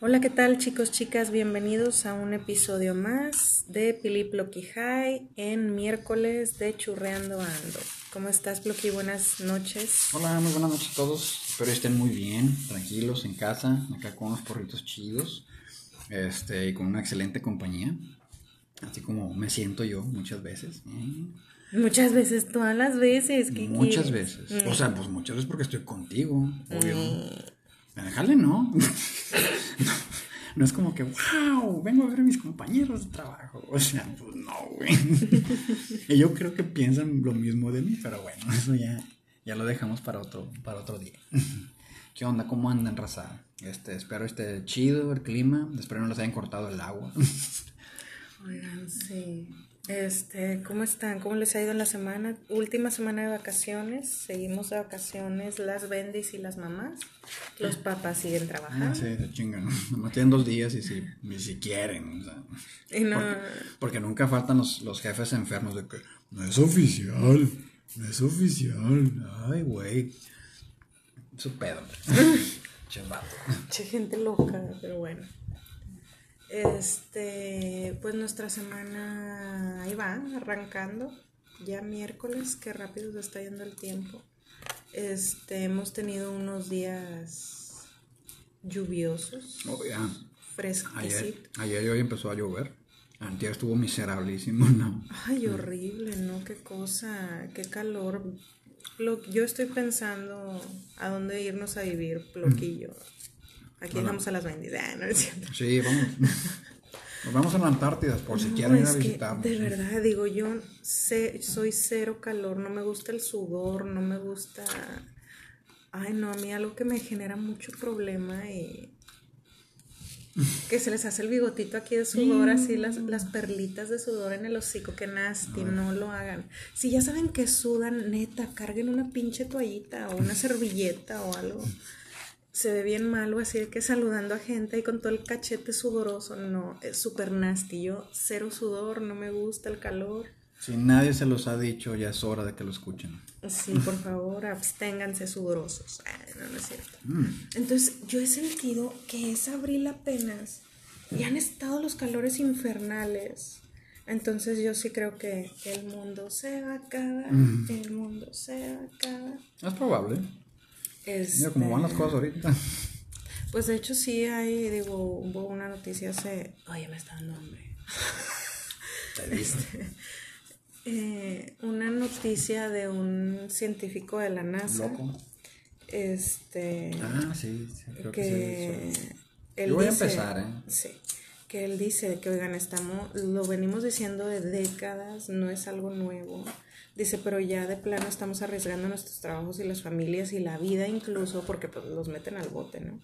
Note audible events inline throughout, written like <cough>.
Hola, ¿qué tal chicos, chicas? Bienvenidos a un episodio más de Pilip Loki High en miércoles de Churreando Ando. ¿Cómo estás, Ploqui? Buenas noches. Hola, muy buenas noches a todos. Espero estén muy bien, tranquilos en casa, acá con unos porritos chidos este, y con una excelente compañía. Así como me siento yo muchas veces. ¿eh? Muchas veces, todas las veces. ¿qué Muchas quieres? veces. O sea, pues muchas veces porque estoy contigo, obvio. Déjale, ¿no? no. No es como que, wow, vengo a ver a mis compañeros de trabajo. O sea, pues no, güey. y yo creo que piensan lo mismo de mí, pero bueno, eso ya, ya lo dejamos para otro, para otro día. ¿Qué onda? ¿Cómo andan, raza? Este, espero esté chido el clima. Espero no les hayan cortado el agua. Oigan, sí. Este, ¿cómo están? ¿Cómo les ha ido en la semana? Última semana de vacaciones. Seguimos de vacaciones las bendis y las mamás. Los papás siguen Ah, trabajando. sí, se chingan. <laughs> Nomás tienen dos días y si, y si quieren. O sea, Y no, porque, porque nunca faltan los, los jefes enfermos de que no es oficial, no es oficial. Ay, güey. Su pedo. <laughs> Che, gente loca, pero bueno. Este, pues nuestra semana ahí va, arrancando. Ya miércoles, qué rápido se está yendo el tiempo. Este, hemos tenido unos días lluviosos, Oh. Ayer, ayer y hoy empezó a llover. Antier estuvo miserablísimo, ¿no? Ay, horrible, ¿no? Qué cosa, qué calor. Lo- yo estoy pensando a dónde irnos a vivir, Ploquillo. Aquí dejamos a las benditas. Ah, no es cierto. Sí, vamos. <laughs> Nos vamos a la Antártida por si No, quieren ir a visitarnos. de verdad, digo, yo sé, soy cero calor, no me gusta el sudor, no me gusta... Ay, no, a mí algo que me genera mucho problema y... Que se les hace el bigotito aquí de sudor, así las, las perlitas de sudor en el hocico, que nasty, no lo hagan. Si ya saben que sudan, neta, carguen una pinche toallita o una servilleta o algo. Se ve bien malo así que saludando a gente y con todo el cachete sudoroso, no, es súper nasty. Yo cero sudor, no me gusta el calor. Si nadie se los ha dicho, ya es hora de que lo escuchen. Sí, por favor, absténganse sudorosos. Ay, no, no es cierto. Mm. Entonces, yo he sentido que es abril apenas y han estado los calores infernales. Entonces, yo sí creo que el mundo se va a acabar, el mundo se va a acabar. Es probable. Este, Mira cómo van las cosas ahorita. <laughs> Pues de hecho sí hay, digo, hubo una noticia hace... Oye, me está dando hambre. Te diste. <laughs> Eh, una noticia de un científico de la NASA. Loco. Este... Ah, sí, sí, creo que, que sí. él Yo voy a dice- empezar, ¿eh? Sí, que él dice que, oigan, estamos, lo venimos diciendo de décadas, no es algo nuevo. Dice, pero ya de plano estamos arriesgando nuestros trabajos y las familias y la vida incluso, porque pues los meten al bote, ¿no?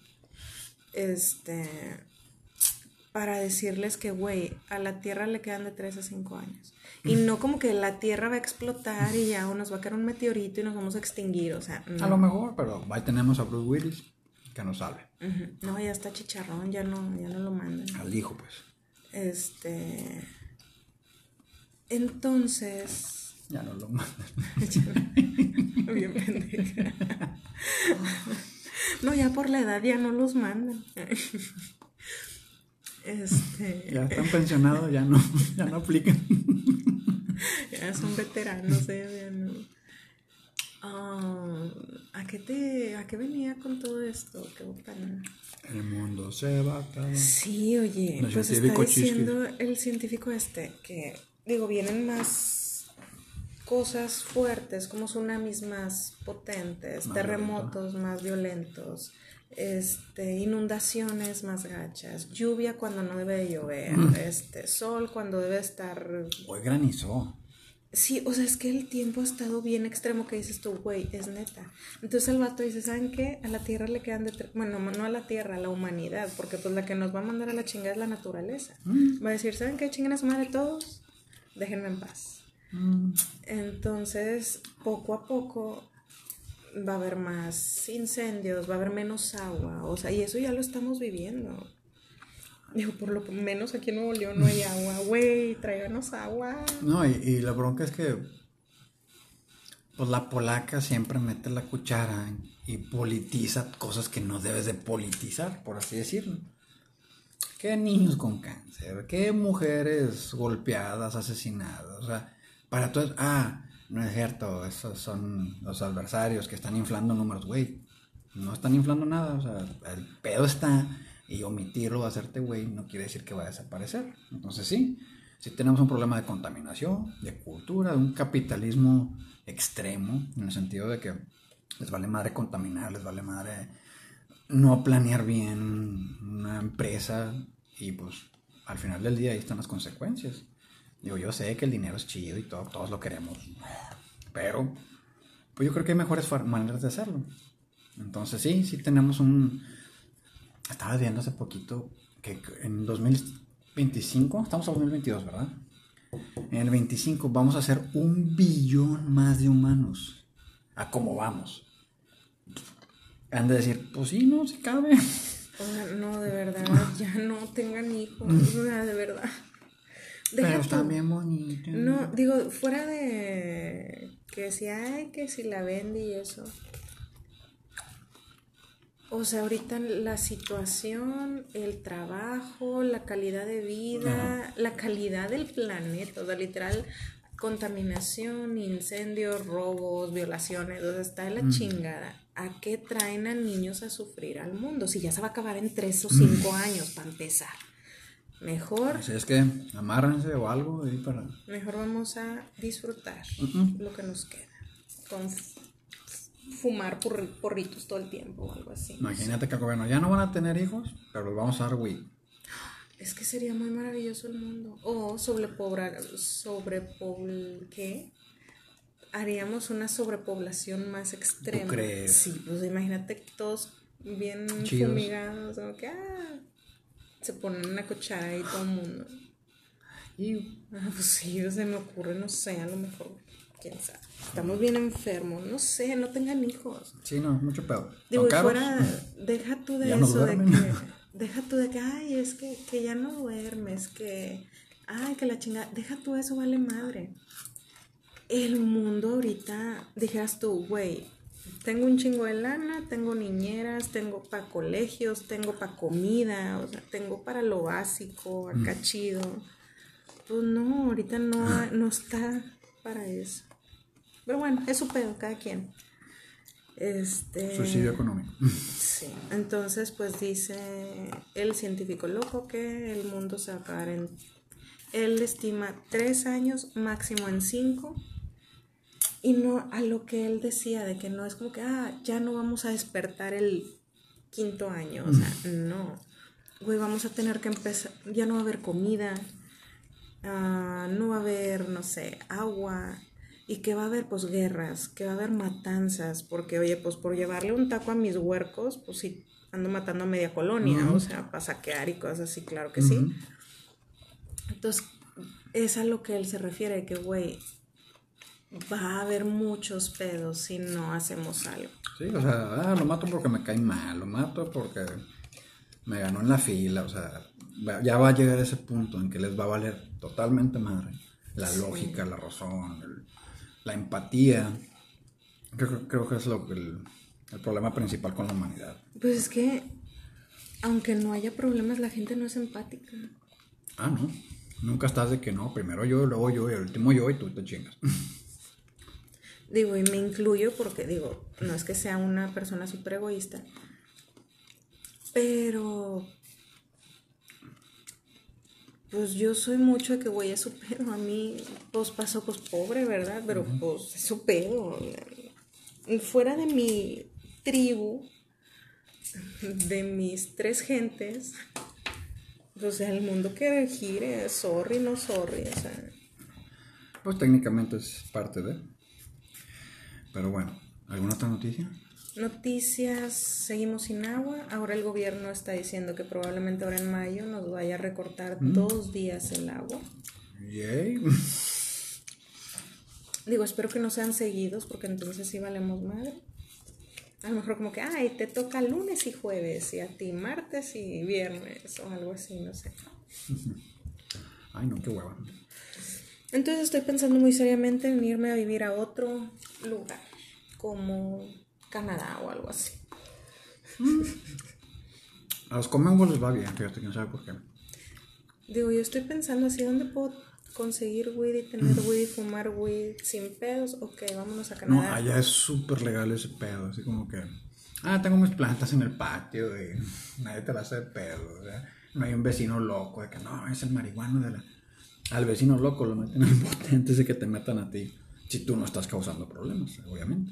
Este, para decirles que, güey, a la Tierra le quedan de 3 a 5 años. Y no como que la Tierra va a explotar y ya o nos va a caer un meteorito y nos vamos a extinguir, o sea, no. A lo mejor, pero ahí tenemos a Bruce Willis que nos. Ujú. No, ya está chicharrón, ya no, ya no lo mandan. Al hijo, pues. Este. Entonces. Ya no lo mandan. <laughs> Bien pendeja. No, ya por la edad ya no los mandan. Este. Ya están pensionados, ya no, ya no aplican. Ya son veteranos, eh, ya no. Ah, ¿a, qué te, ¿A qué venía con todo esto? Qué botana. El mundo se va a acabar. Sí, oye, El pues está diciendo el científico este que, digo, vienen más cosas fuertes, como tsunamis más potentes, Más terremotos más violentos, este, inundaciones más gachas, lluvia cuando no debe de llover, este, sol cuando debe estar Hoy granizó. Sí, o sea, es que el tiempo ha estado bien extremo que dices tú, güey, es neta. Entonces el vato dice, ¿saben qué? A la Tierra le quedan de... Bueno, no a la Tierra, a la humanidad, porque pues la que nos va a mandar a la chingada es la naturaleza. Va a decir, ¿saben qué? Chinguen a su madre todos, déjenme en paz. Entonces, poco a poco va a haber más incendios, va a haber menos agua, o sea, y eso ya lo estamos viviendo. Digo, por lo menos aquí en Nuevo León no hay <laughs> agua, güey, tráiganos agua. No, y, y la bronca es que pues la polaca siempre mete la cuchara y politiza cosas que no debes de politizar, por así decirlo. ¿Qué niños con cáncer? ¿Qué mujeres golpeadas, asesinadas? O sea, para todos, ah, no es cierto, esos son los adversarios que están inflando números, güey. No están inflando nada, o sea, el pedo está y omitirlo, hacerte güey, no quiere decir que va a desaparecer. Entonces sí, sí tenemos un problema de contaminación, de cultura, de un capitalismo extremo, en el sentido de que les vale madre contaminar, les vale madre no planear bien una empresa y pues al final del día ahí están las consecuencias. Digo, yo sé que el dinero es chido y todo, todos lo queremos, pero pues yo creo que hay mejores maneras de hacerlo. Entonces sí, sí tenemos un... Estaba viendo hace poquito que en 2025, estamos en 2022, ¿verdad? En el 25 vamos a ser un billón más de humanos. A cómo vamos. Han de decir, pues sí, no, se cabe. no, de verdad, ya no tengan hijos, <laughs> de verdad. Pero está bien bonito. No, digo, fuera de que si hay, que si la vende y eso. O sea, ahorita la situación, el trabajo, la calidad de vida, la calidad del planeta, o sea, literal, contaminación, incendios, robos, violaciones, o sea, está de la chingada. ¿A qué traen a niños a sufrir al mundo? Si ya se va a acabar en tres o cinco años, para empezar. Mejor. Si es que amárrense o algo ahí para. Mejor vamos a disfrutar lo que nos queda. Con fumar porritos todo el tiempo o algo así. Imagínate que el gobierno ya no van a tener hijos, pero los vamos a dar weed. Es que sería muy maravilloso el mundo. O sobrepoblar, sobrepobl, ¿qué? Haríamos una sobrepoblación más extrema. ¿Tú crees? Sí, pues imagínate todos bien fumigados, como que ah, se ponen una cuchara ahí todo el mundo. Y ah, pues sí, se me ocurre, no sé, a lo mejor quién sabe. Estamos bien enfermos, no sé, no tengan hijos. Sí, no, mucho peor. Digo, fuera, <laughs> deja tú de eso, de que, <laughs> deja tú de que, ay, es que, que ya no duermes, que, ay, que la chingada, deja tú eso, vale madre. El mundo ahorita, dijeras tú, güey, tengo un chingo de lana, tengo niñeras, tengo para colegios, tengo para comida, o sea, tengo para lo básico, acá mm. chido. Pues no, ahorita no, no está para eso. Pero bueno, es su pedo, cada quien. Este, Suicidio económico. Sí, entonces pues dice el científico loco que el mundo se va a acabar en... Él estima tres años, máximo en cinco. Y no a lo que él decía, de que no es como que, ah, ya no vamos a despertar el quinto año. O sea, no. Güey, vamos a tener que empezar, ya no va a haber comida, ah, no va a haber, no sé, agua, y que va a haber pues guerras, que va a haber matanzas, porque oye, pues por llevarle un taco a mis huercos, pues sí, ando matando a media colonia, o sea, para saquear y cosas así, claro que sí. Entonces, es a lo que él se refiere, que güey, va a haber muchos pedos si no hacemos algo. Sí, o sea, ah, lo mato porque me cae mal, lo mato porque me ganó en la fila, o sea, ya va a llegar ese punto en que les va a valer totalmente madre la lógica, la razón, el, la empatía. Creo, creo que es lo, el, el problema principal con la humanidad. Pues es que, aunque no haya problemas, la gente no es empática. Ah, no. Nunca estás de que no, primero yo, luego yo y el último yo y tú te chingas. <laughs> Digo, y me incluyo porque digo, no es que sea una persona súper egoísta, pero pues yo soy mucho de que voy a su pedo. A mí, pues pasó, pues pobre, ¿verdad? Pero pues es su pedo. Fuera de mi tribu, de mis tres gentes, pues el mundo que gire, sorry, no sorry, o sea. Pues técnicamente es parte de. Pero bueno, ¿alguna otra noticia? Noticias, seguimos sin agua. Ahora el gobierno está diciendo que probablemente ahora en mayo nos vaya a recortar mm. dos días el agua. Yay. <laughs> Digo, espero que no sean seguidos porque entonces sí valemos madre. A lo mejor como que, ay, te toca lunes y jueves y a ti martes y viernes o algo así, no sé. <laughs> Ay, no, qué hueva. Entonces estoy pensando muy seriamente en irme a vivir a otro lugar, como Canadá o algo así. <laughs> A los Commonwealth les va bien, fíjate, quién sabe por qué. Digo, yo estoy pensando así, ¿dónde puedo conseguir weed y tener weed y fumar weed sin pedos? Ok, vámonos a No, Canadá. allá es súper legal ese pedo, así como que, ah, tengo mis plantas en el patio y <laughs> nadie te la hace de pedo, o sea, no hay un vecino loco de que no, es el marihuano de la... Al vecino loco lo meten en el bote antes de que te metan a ti, si tú no estás causando problemas, obviamente.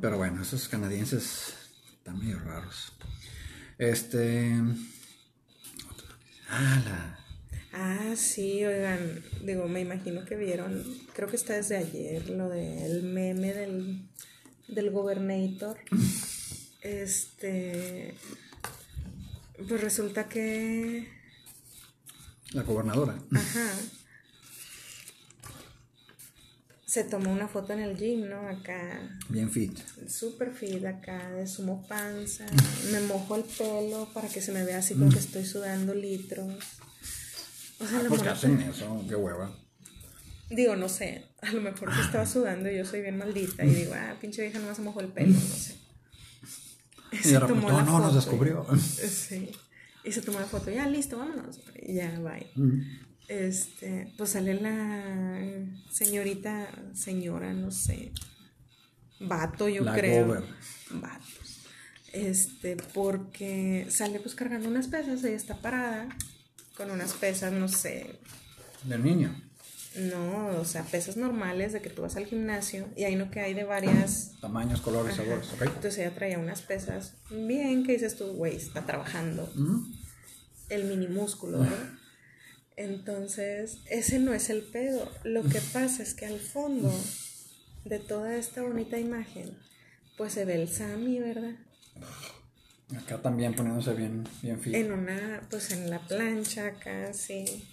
Pero bueno, esos canadienses están medio raros. Este... Ah, la... Ah, sí, oigan, digo, me imagino que vieron, creo que está desde ayer, lo del meme del, del gobernator. Este, pues resulta que, La gobernadora. ajá, se tomó una foto en el gym, ¿no? Acá, Bien fit. super fit acá, de sumo panza, me mojo el pelo para que se me vea así como que estoy sudando litros. O sea, Ah, que mona- hacen eso, qué hueva. Digo, no sé, a lo mejor que estaba sudando y yo soy bien maldita y digo, ah, pinche vieja no se mojó el pelo, no sé. Y de repente, no, no, nos descubrió. Sí. Y se tomó la foto, ya listo, vámonos. Y ya, bye. Este, pues sale la señorita, señora, no sé. Vato, yo La creo. gober. Vato. Este, porque sale pues cargando unas pesas, ella está parada con unas pesas, no sé, Del niño. no, o sea, pesas normales de que tú vas al gimnasio y hay no que hay de varias. Tamaños, colores, Ajá. sabores, ¿ok? Entonces ella traía unas pesas bien que dices tú, güey, está trabajando Ujú. El mini músculo, ¿verdad? Entonces, ese no es el pedo. Lo que pasa es que al fondo de toda esta bonita imagen, pues se ve el Sammy, ¿verdad? Acá también poniéndose bien, bien fit. En una, pues en la plancha acá, sí.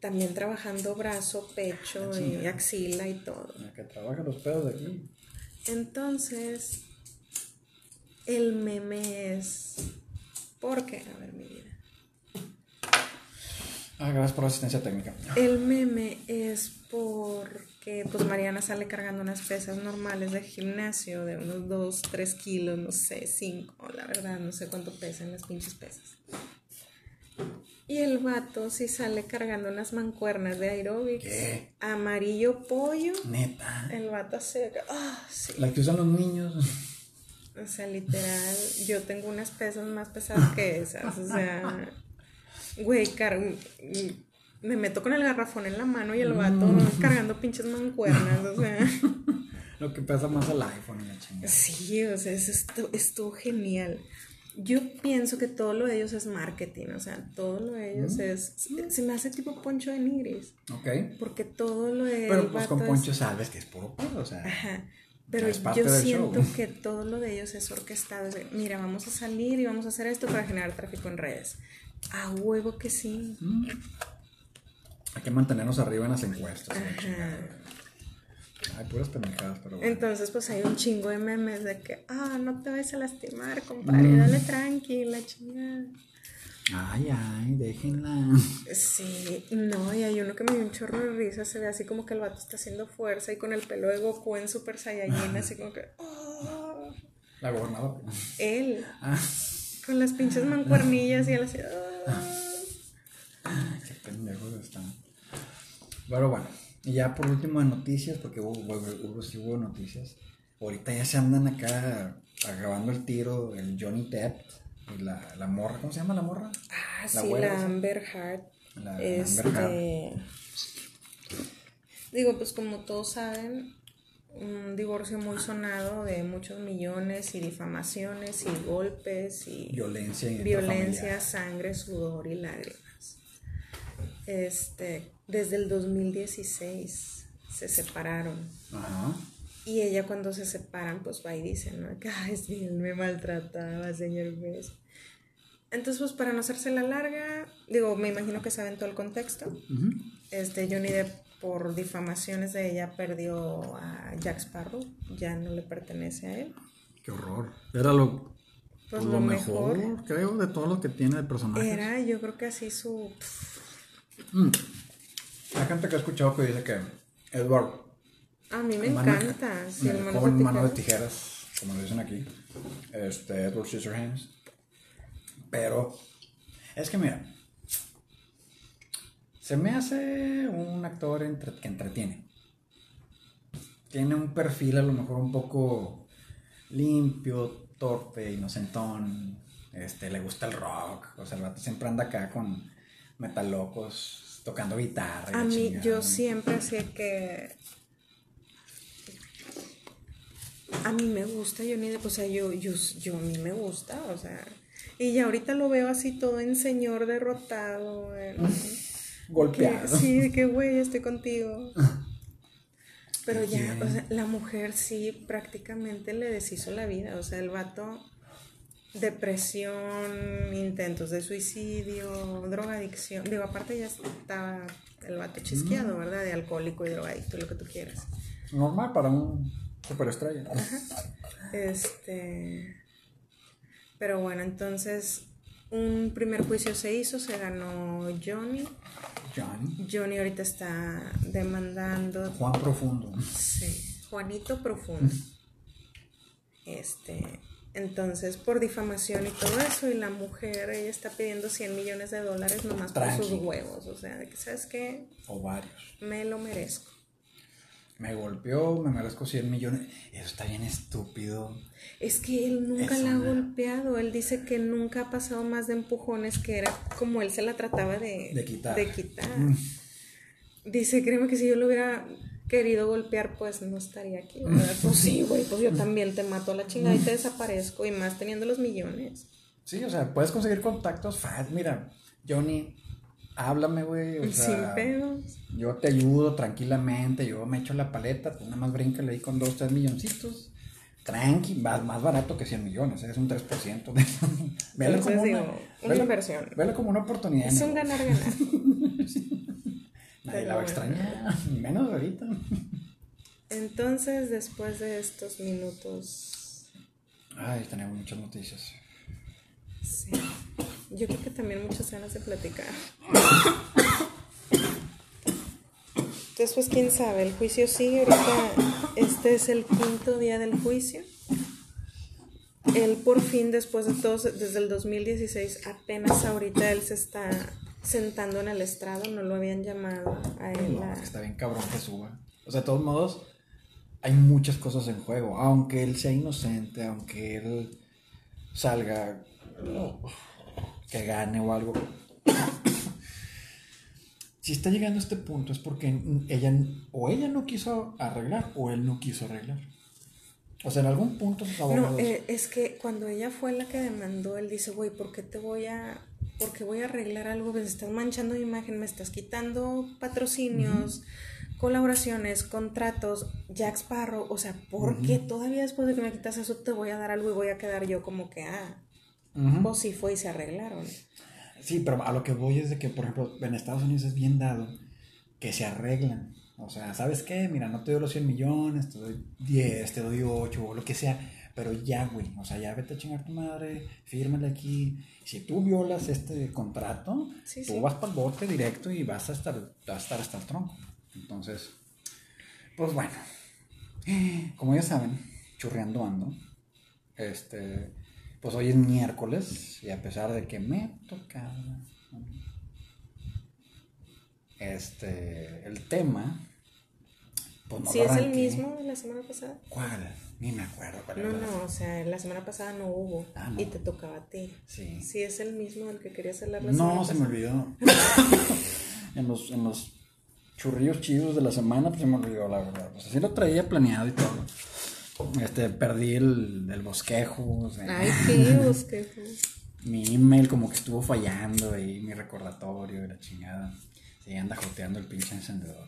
También trabajando brazo, pecho y axila y todo. La que trabaja los pedos de aquí. Entonces, el meme es. ¿Por qué? A ver, mi vida. Ah, gracias por la asistencia técnica. El meme es porque, pues, Mariana sale cargando unas pesas normales de gimnasio de unos 2, 3 kilos, no sé, 5, la verdad, no sé cuánto pesan las pinches pesas. Y el vato sí sale cargando unas mancuernas de aeróbics. ¿Qué? Amarillo pollo. Neta. El vato se... Ah, sí. La que usan los niños. O sea, literal, yo tengo unas pesas más pesadas que esas. O sea, <laughs> güey, car- me meto con el garrafón en la mano y el vato cargando pinches mancuernas. O sea, <laughs> Lo que pesa más el iPhone y la chingada. sí, o sea, eso estuvo, estuvo genial. Yo pienso que todo lo de ellos es marketing, o sea, todo lo de ellos es. Se me hace tipo Poncho de Nigris, Ok. porque todo lo de. Pero pues con Poncho sabes que es puro pedo, o sea. Ajá. Pero Es yo siento show. que todo lo de ellos es orquestado. es de, Mira, vamos a salir y vamos a hacer esto para generar tráfico en redes. A huevo que sí. Mm. Hay que mantenernos arriba en las encuestas. Ay, puras pendejadas, pero bueno. Entonces, pues hay un chingo de memes de que, ah, no te vayas a lastimar, compadre, dale tranquila, chingada. Ay, ay, déjenla. Sí, no, y hay uno que me dio un chorro de risa, se ve así como que el vato está haciendo fuerza y con el pelo de Goku en Super Saiyajin, así como que, ah, La gobernadora. él, Ah, con las pinches mancuernillas y él así, ah. Qué pendejos están. Pero bueno, y ya por último de noticias, porque hubo, hubo, hubo- sí hubo noticias. Ahorita ya se andan acá acabando el tiro, el Johnny Depp y la, la morra, ¿cómo se llama la morra? Ah, La sí, la. Amber Heard. La este, Amber Heard. Digo, pues como todos saben, un divorcio muy sonado de muchos millones y difamaciones y golpes y Violencia sangre, sudor y lágrimas. Este, desde el 2016 se separaron. Ajá. Y ella cuando se separan, pues va y dice, ¿no? Ay, sí, él me maltrataba, señor. Entonces, pues para no hacerse la larga, digo, me imagino que saben todo el contexto. Ujú. Este, Johnny Depp, por difamaciones de ella, perdió a Jack Sparrow. Ya no le pertenece a él. Qué horror. Era lo, Pues lo lo mejor, mejor. creo, de todo lo que tiene de personajes. Era, yo creo que así su... Mm. Hay gente que ha escuchado que dice que Edward A mí me encanta. Sí, el el mano de mano de tijeras. tijeras, como lo dicen aquí, este Edward Scissorhands, Pero es que mira, se me hace un actor entre- que entretiene. Tiene un perfil a lo mejor un poco limpio, torpe, inocentón. Este, le gusta el rock. O sea, el vato siempre anda acá con metalocos, tocando guitarra. A mí, chingada, yo siempre hacía que. A mí me gusta, yo ni de. O sea, yo, yo, yo a mí me gusta, o sea. Y ya ahorita lo veo así todo en señor derrotado. en- <laughs> Golpeado. que- sí, de que güey, estoy contigo. Pero ¿Qué ya, o sea, la mujer sí prácticamente le deshizo la vida. O sea, el vato, depresión, intentos de suicidio, drogadicción. Digo, aparte ya estaba el vato chisqueado, ¿verdad? De alcohólico y drogadicto, lo que tú quieras. Normal para un superestrella. Este. Pero bueno, entonces un primer juicio se hizo, se ganó Johnny. Johnny. Johnny ahorita está demandando Juan Profundo. Sí, Juanito Profundo. <laughs> Este, entonces por difamación y todo eso, y la mujer, ella está pidiendo 100 millones de dólares nomás por sus huevos. O sea, ¿sabes qué? O varios. Me lo merezco. Me golpeó, me merezco 100 millones. Eso está bien estúpido. Es que él nunca la ha golpeado. Él dice que nunca ha pasado más de empujones, que era como él se la trataba de, De quitar. de quitar. Mm. Dice, créeme que si yo lo hubiera querido golpear, pues no estaría aquí, ¿verdad? Pues sí, güey, pues yo también te mato a la chingada y te desaparezco, y más teniendo los millones. Sí, o sea, puedes conseguir contactos fat. Mira, Johnny, háblame, güey. O sea, Sin pedos. yo te ayudo tranquilamente. Yo me echo la paleta. Tú nada más bríncale ahí con dos, tres milloncitos. Tranqui, más, más barato que 100 millones. Es un 3%. De... <laughs> Velo Entonces, como digo, una, velo- inversión. Velo como una oportunidad. Es un ganar-ganar. <laughs> Nadie Pero la va a extrañar. <laughs> Menos ahorita. Entonces, después de estos minutos, Ay, tenemos muchas noticias. sí. Yo creo que también muchas ganas de platicar. Después, quién sabe, el juicio sigue. Ahorita, este es el quinto día del juicio. Él por fin, después de todos, desde el 2016, apenas ahorita él se está sentando en el estrado, no lo habían llamado a él. No, a- está bien cabrón que suba. O sea, de todos modos, hay muchas cosas en juego. Aunque él sea inocente, aunque él salga, que gane o algo. <coughs> Si está llegando a este punto es porque ella o ella no quiso arreglar o él no quiso arreglar. O sea, en algún punto sus No, eh, es que cuando ella fue la que demandó, él dice, güey, ¿por qué te voy a, por qué voy a arreglar algo? Me estás manchando mi imagen, me estás quitando patrocinios, colaboraciones, contratos, Jack Sparrow, o sea, ¿por qué todavía después de que me quitas eso te voy a dar algo y voy a quedar yo como que, ah, Pues sí fue y se arreglaron? Sí, pero a lo que voy es de que, por ejemplo, en Estados Unidos es bien dado que se arreglan. O sea, ¿sabes qué? Mira, no te doy los 100 millones, te doy 10, te doy 8 o lo que sea. Pero ya, güey, o sea, ya vete a chingar tu madre, fírmale aquí. Si tú violas este contrato, Sí, tú sí. vas para el bote directo y vas a estar, vas a estar hasta el tronco. Entonces, pues bueno, como ya saben, churreando ando. Este, pues hoy es miércoles y a pesar de que me tocaba este el tema, pues no ¿Sí lo es el mismo de la semana pasada? ¿Cuál? Ni me acuerdo cuál No, era. no, o sea, la semana pasada no hubo Ah, no. y te tocaba a ti. Sí. Sí, es el mismo del que querías hablar la semana No, se me olvidó. <laughs> en, los, en los churrillos chidos de la semana, pues se me olvidó, la verdad. Pues así lo traía planeado y todo. Este, perdí el, el bosquejo. o sea, Ay, qué bosque. <laughs> mi email como que estuvo fallando y mi recordatorio y la chingada. Sí, anda joteando el pinche encendedor.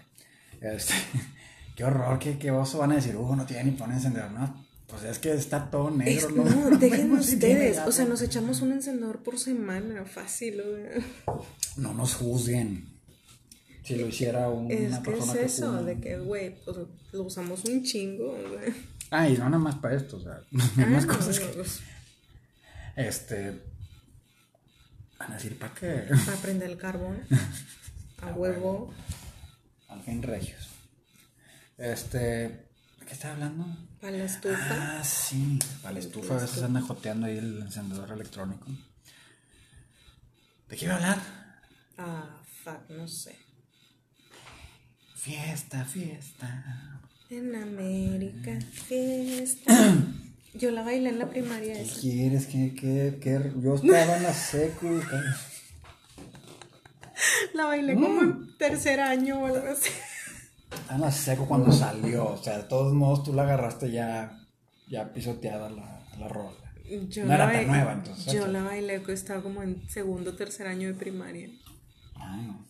Este, <laughs> qué horror, qué, qué oso van a decir, uh, no tiene ni pone encendedor. No, pues es que está todo negro, Es- ¿no? no, <laughs> dejen si tiene ustedes. O sea, nos echamos un encendedor por semana, fácil. güey. No nos juzguen. Si lo hiciera una Es que es persona eso, de que, güey, pues lo usamos un chingo. güey. Ah, y no nada más para esto, o sea, <laughs> hay Ah, más cosas que. Este. Van a decir, ¿para qué? Para prender el carbón. <laughs> A huevo. Al fin regios. Este. ¿De qué estaba hablando? Para la estufa. Ah, sí. Para la estufa a veces anda joteando ahí el encendedor electrónico. ¿De qué iba a hablar? Ah, fuck, no sé. Fiesta, fiesta. En América, fiesta. <clears throat> Yo la bailé en la primaria ¿Qué esa. quieres? ¿Qué, qué, qué? Yo estaba en la secu. La bailé como en tercer año o algo así. Estaba en la secu cuando salió. O sea, de todos modos tú la agarraste ya, ya pisoteada la, la rola. Yo No era la tan bailé- nueva, entonces, Yo la bailé que estaba como en segundo o tercer año de primaria.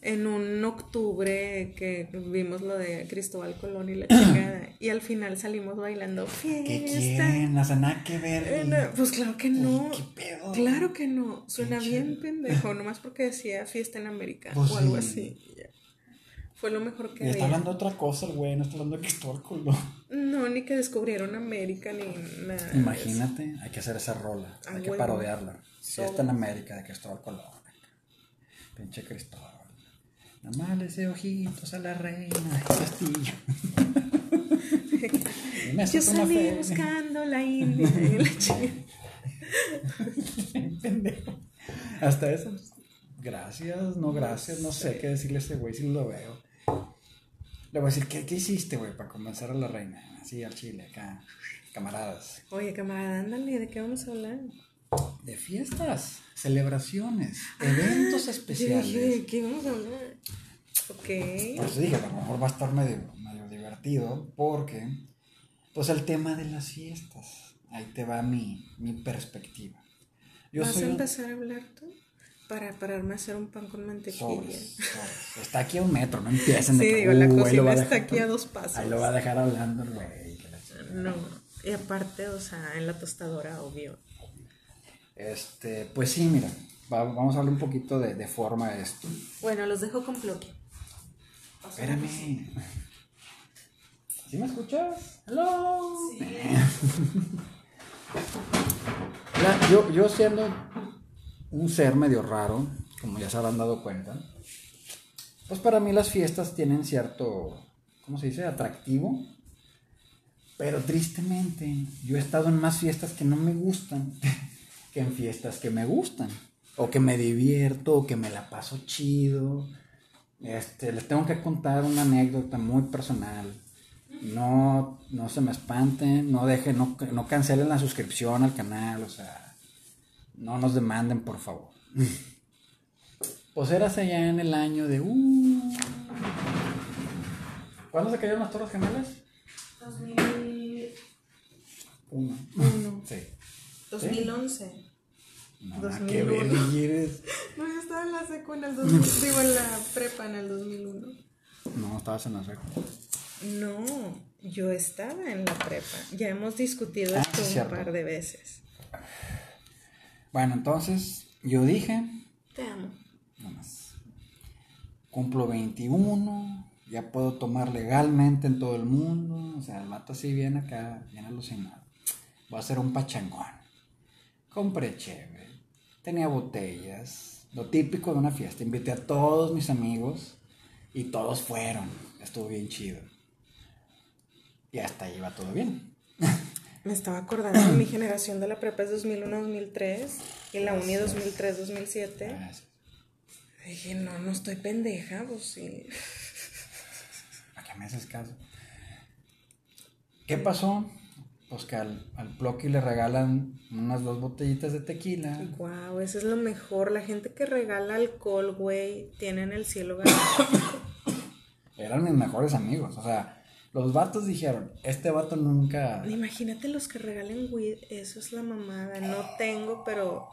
En un octubre que vimos lo de Cristóbal Colón y la chica. <clears throat> y al final salimos bailando ¿Qué fiesta. quieren? O sea, nada que ver. Eh, no, Pues claro que no. ¿Qué pedo? Claro que no. Suena bien pendejo, <laughs> nomás porque decía fiesta en América Pues o algo sí. así. Fue lo mejor que Y está hablando de otra cosa el güey, no está hablando de Cristóbal Colón. No, ni que descubrieron América ni nada. Imagínate, hay que hacer esa rola, hay que huevo. parodiarla. Si está en. América de Cristóbal Colón. Pinche Cristóbal. Le hice ojitos a la reina del castillo. <laughs> Yo salí buscando la India y la. <laughs> Pendejo. Hasta eso. Gracias, no gracias, no sé qué decirle a ese güey si lo veo. Le voy a decir, ¿qué, qué hiciste, güey, para convencer a la reina? Así al chile, acá, camaradas. Oye, camarada, ándale, ¿de qué vamos a hablar? De fiestas, celebraciones, eventos especiales. dije, ¿de qué vamos a hablar? Ok. Por eso dije, a lo mejor va a estar medio, medio divertido, porque, pues el tema de las fiestas, ahí te va mi, mi perspectiva. Yo ¿Vas soy a un- empezar a hablar tú? Para pararme a hacer un pan con mantequilla. Sobres, sobres. Está aquí a un metro, no empiecen Sí, digo, la "Uh, cocina está dejar- aquí a dos pasos. Ahí lo va a dejar hablando el güey. No, y aparte, o sea, en la tostadora, obvio. Este, pues sí, mira, va- vamos a hablar un poquito de, de forma de esto. Bueno, los dejo con Ploqui. Espérame. ¿Sí me escuchas? Hello. <laughs> Mira, yo, yo siendo un ser medio raro, como ya se habrán dado cuenta, pues para mí las fiestas tienen cierto, ¿cómo se dice? Atractivo. Pero tristemente, yo he estado en más fiestas que no me gustan <laughs> que en fiestas que me gustan. O que me divierto, o que me la paso chido. Este, les tengo que contar una anécdota muy personal. No, no se me espanten, no dejen, no, no cancelen la suscripción al canal, o sea, no nos demanden, por favor. <laughs> Pues eras allá en el año de. Uh, ¿Cuándo se cayeron las Torres Gemelas? 2001. Uno. Sí. 2011. No, 2001. nada que ver, quieres. <laughs> No, yo estaba en la seco en el 2000, digo en la prepa en el 2001. No, estabas en la seco. No, yo estaba en la prepa. Ya hemos discutido Ah, esto un par de veces. Bueno, entonces, yo dije, Te amo. nada más. Cumplo 21, ya puedo tomar legalmente en todo el mundo. O sea, el vato así viene acá, bien alucinado. Voy a hacer un pachangón. Compré chévere, tenía botellas, lo típico de una fiesta. Invité a todos mis amigos y todos fueron. Estuvo bien chido. Y hasta ahí va todo bien. <laughs> Me estaba acordando de mi generación de la prepa es 2001-2003 y la uni 2003-2007. Ah, sí. Dije, no, no estoy pendeja, pues sí. <laughs> ¿A qué me haces caso? ¿Qué pasó? Pues que al, al Ploqui le regalan unas dos botellitas de tequila. Wow, eso es lo mejor. La gente que regala alcohol, güey, tienen el cielo ganado. Eran mis mejores amigos. O sea, los vatos dijeron, este vato nunca Imagínate los que regalen weed, eso es la mamada. No tengo, pero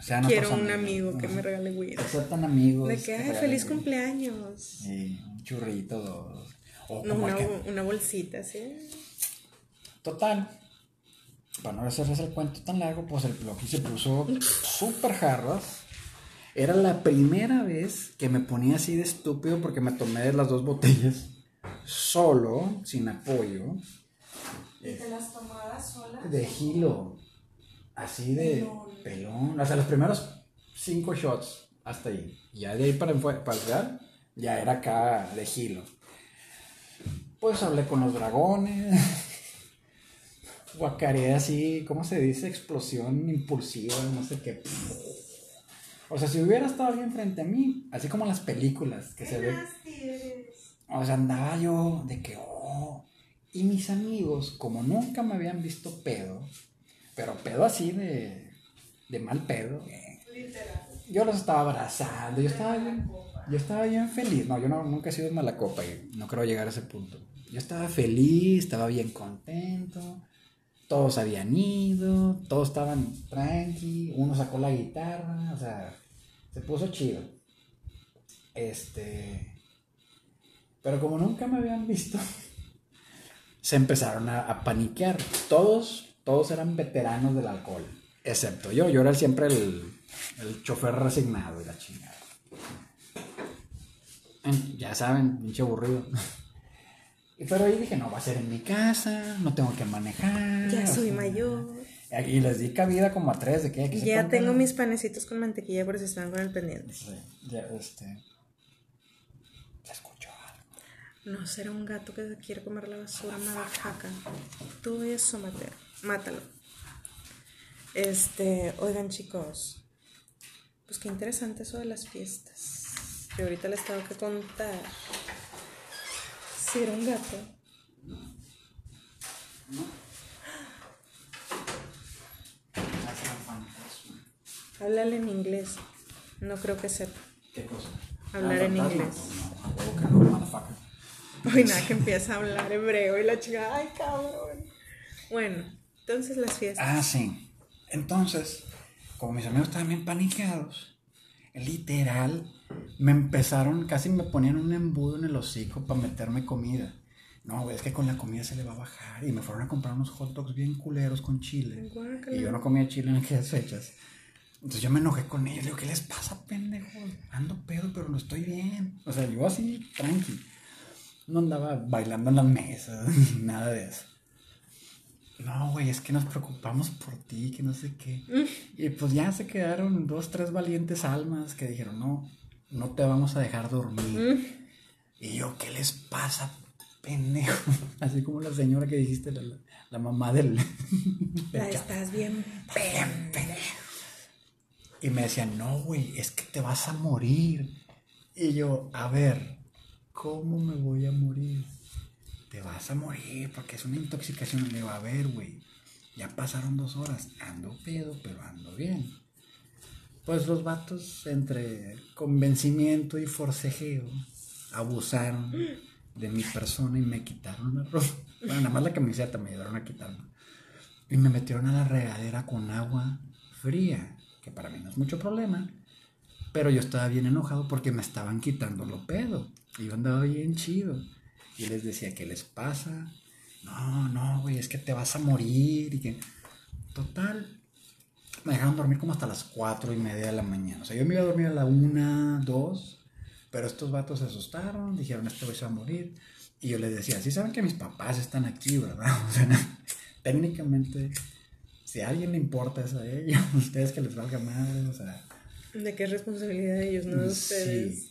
sean quiero un amigos. amigo que me regale weed. Que sean tan amigos. De que, ay, regalen feliz cumpleaños. Sí, un churrito, dos. O No, una bolsita, ¿sí? Total. Para no hacerles el cuento tan largo, pues el Ploqui se puso súper jarras. Era la primera vez que me ponía así de estúpido porque me tomé las dos botellas solo, sin apoyo, ¿Y te las tomabas sola? de gilo. Así de pelón. O sea, los primeros cinco shots hasta ahí. Ya de ahí para, para allá, ya era acá de gilo. Pues hablé con los dragones. Guacareé así, ¿cómo se dice? Explosión impulsiva, no sé qué. O sea, si hubiera estado alguien frente a mí, así como en las películas que se ven. O sea, andaba yo de que, oh. Y mis amigos, como nunca me habían visto pedo, pero pedo así de, de mal pedo, Literal. yo los estaba abrazando, yo estaba bien, yo estaba bien feliz. No, yo no, nunca he sido mala copa y no creo llegar a ese punto. Yo estaba feliz, estaba bien contento, todos habían ido, todos estaban tranqui, uno sacó la guitarra, o sea, se puso chido. Este. Pero como nunca me habían visto, <laughs> se empezaron a, a paniquear. Todos, todos eran veteranos del alcohol, excepto yo. Yo era siempre el, el chofer resignado y la chingada. Ya saben, pinche aburrido. <laughs> Y Pero ahí dije, no, va a ser en mi casa, no tengo que manejar. Ya soy mayor. Y les di cabida como a tres de que aquí se Ya tengo mis panecitos con mantequilla por si están con el pendiente. Sí, ya, este. Se escuchó algo. No será un gato que se quiere comer la basura, madafaca. Tú eso, Mateo. Mátalo. Este, oigan chicos, pues qué interesante eso de las fiestas. Que ahorita les tengo que contar. Si era un gato. Un fantasma. Háblale en inglés. No creo que sepa. ¿Qué cosa? Hablar en inglés. No, no, motherfucker. Hoy nada, que empieza a hablar hebreo y la chica, ay cabrón. Bueno, entonces las fiestas. Ah, sí. Entonces, como mis amigos estaban bien paniqueados, literal, me empezaron, casi me ponían un embudo en el hocico para meterme comida. No, güey, es que con la comida se le va a bajar. Y me fueron a comprar unos hot dogs bien culeros con chile. Guácala. Y yo no comía chile en aquellas fechas. Entonces yo me enojé con ellos. Le digo, ¿qué les pasa, pendejos? Ando pedo, pero no estoy bien. O sea, yo así, tranqui. No andaba bailando en las mesas, <laughs> nada de eso. No, güey, es que nos preocupamos por ti, que no sé qué. Y pues ya se quedaron dos, tres valientes almas que dijeron, no, no te vamos a dejar dormir. Y yo, ¿qué les pasa, pendejo? <laughs> Así como la señora que dijiste, la, la- la mamá del... <laughs> La estás bien Bien, pendejo. Y me decían, no, güey, es que te vas a morir. Y yo, a ver, ¿cómo me voy a morir? Te vas a morir porque es una intoxicación. Le digo, a ver, güey, ya pasaron dos horas. Ando pedo, pero ando bien. Pues los vatos, entre convencimiento y forcejeo, abusaron de mi persona y me quitaron la ropa. Bueno, nada más la camiseta me ayudaron a quitarme. Y me metieron a la regadera con agua fría, que para mí no es mucho problema. Pero yo estaba bien enojado porque me estaban quitando lo pedo. Y yo andaba bien chido. Y les decía, ¿qué les pasa? No, no, güey, es que te vas a morir. Y que... Total, me dejaron dormir como hasta las cuatro y media de la mañana. O sea, yo me iba a dormir a la una, dos. Pero estos vatos se asustaron, dijeron, este güey se va a morir. Y yo les decía, sí saben que mis papás están aquí, ¿verdad? <laughs> O sea, técnicamente, si a alguien le importa es a ellos, <laughs> ustedes que les valga madre, o sea. ¿De qué responsabilidad de ellos, no de ustedes?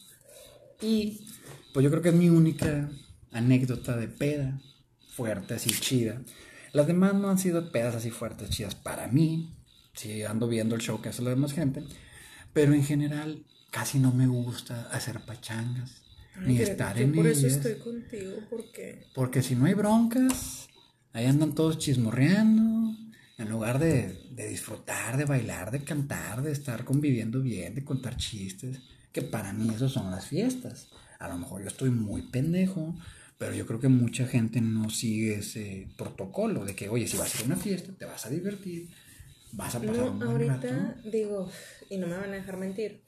Y pues yo creo que es mi única anécdota de peda fuerte, así chida. Las demás no han sido pedas así fuertes, chidas para mí. Sí, ando viendo el show que hace la demás gente. Pero en general casi no me gusta hacer pachangas. Ay, ni estar en por eso estoy contigo, porque Porque si no hay broncas, ahí andan todos chismorreando. En lugar de, de disfrutar, de bailar, de cantar, de estar conviviendo bien, de contar chistes. Que para mí eso son las fiestas. A lo mejor yo estoy muy pendejo, pero yo creo que mucha gente no sigue ese protocolo de que, oye, si vas a ir a una fiesta, te vas a divertir, vas a pasar un no, ahorita rato. digo, y no me van a dejar mentir,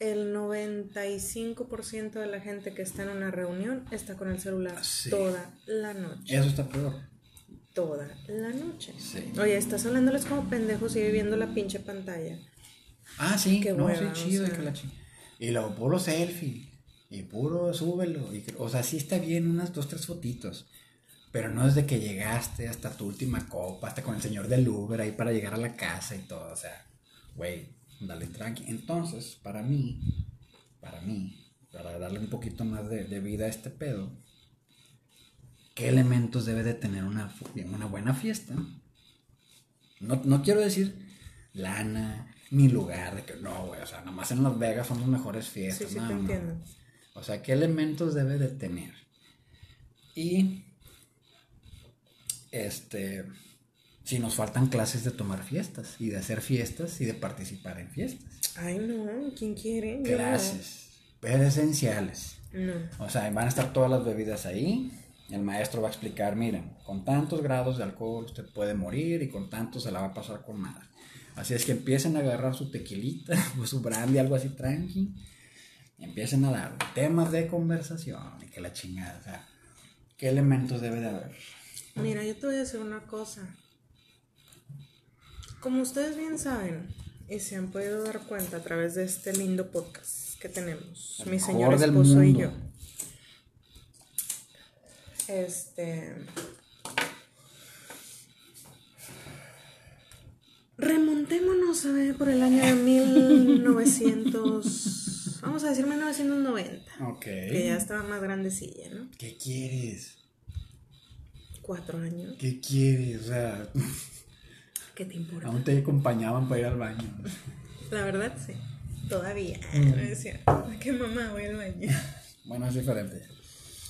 el 95% de la gente que está en una reunión está con el celular Sí. toda la noche. Eso está peor. Toda la noche. Sí. Oye, estás hablándoles como pendejos y viviendo la pinche pantalla. Ah, sí, Qué no, hueva, sí, chido. o y que sea. la Y luego puro selfie. Y puro súbelo. y o sea, sí está bien unas dos, tres fotitos. Pero no es de que llegaste hasta tu última copa, hasta con el señor del Uber ahí para llegar a la casa y todo. O sea, güey, dale tranqui. Entonces, para mí, para mí, para darle un poquito más de, de vida a este pedo, ¿qué elementos debe de tener una, una buena fiesta? No, no quiero decir lana, mi lugar, de que no, güey, o sea, nomás en Las Vegas son las mejores fiestas. Sí, sí, no, te no. entiendo. O sea, ¿qué elementos debe de tener? Y, este, si nos faltan clases de tomar fiestas y de hacer fiestas y de participar en fiestas. Ay, no, ¿quién quiere? Clases, pero esenciales. No. O sea, van a estar todas las bebidas ahí. El maestro va a explicar, miren, con tantos grados de alcohol usted puede morir y con tantos se la va a pasar con nada. Así es que empiecen a agarrar su tequilita <laughs> o su brandy, algo así tranqui. Y empiecen a dar temas de conversación y que la chingada. O sea, ¿qué elementos debe de haber? Mira, yo te voy a decir una cosa. Como ustedes bien saben y se han podido dar cuenta a través de este lindo podcast que tenemos, El mi señor esposo y yo. Este. Remontémonos a ver por el año de 1900. Vamos a decir 1990. Ok. Que ya estaba más grandecilla, ¿no? ¿Qué quieres? Cuatro años. ¿Qué quieres? O sea, <laughs> ¿Qué te importa? aún te acompañaban para ir al baño. La verdad, sí. Todavía. Mm. Me decía, "Ay, que mamá voy al baño. <laughs> Bueno, es diferente.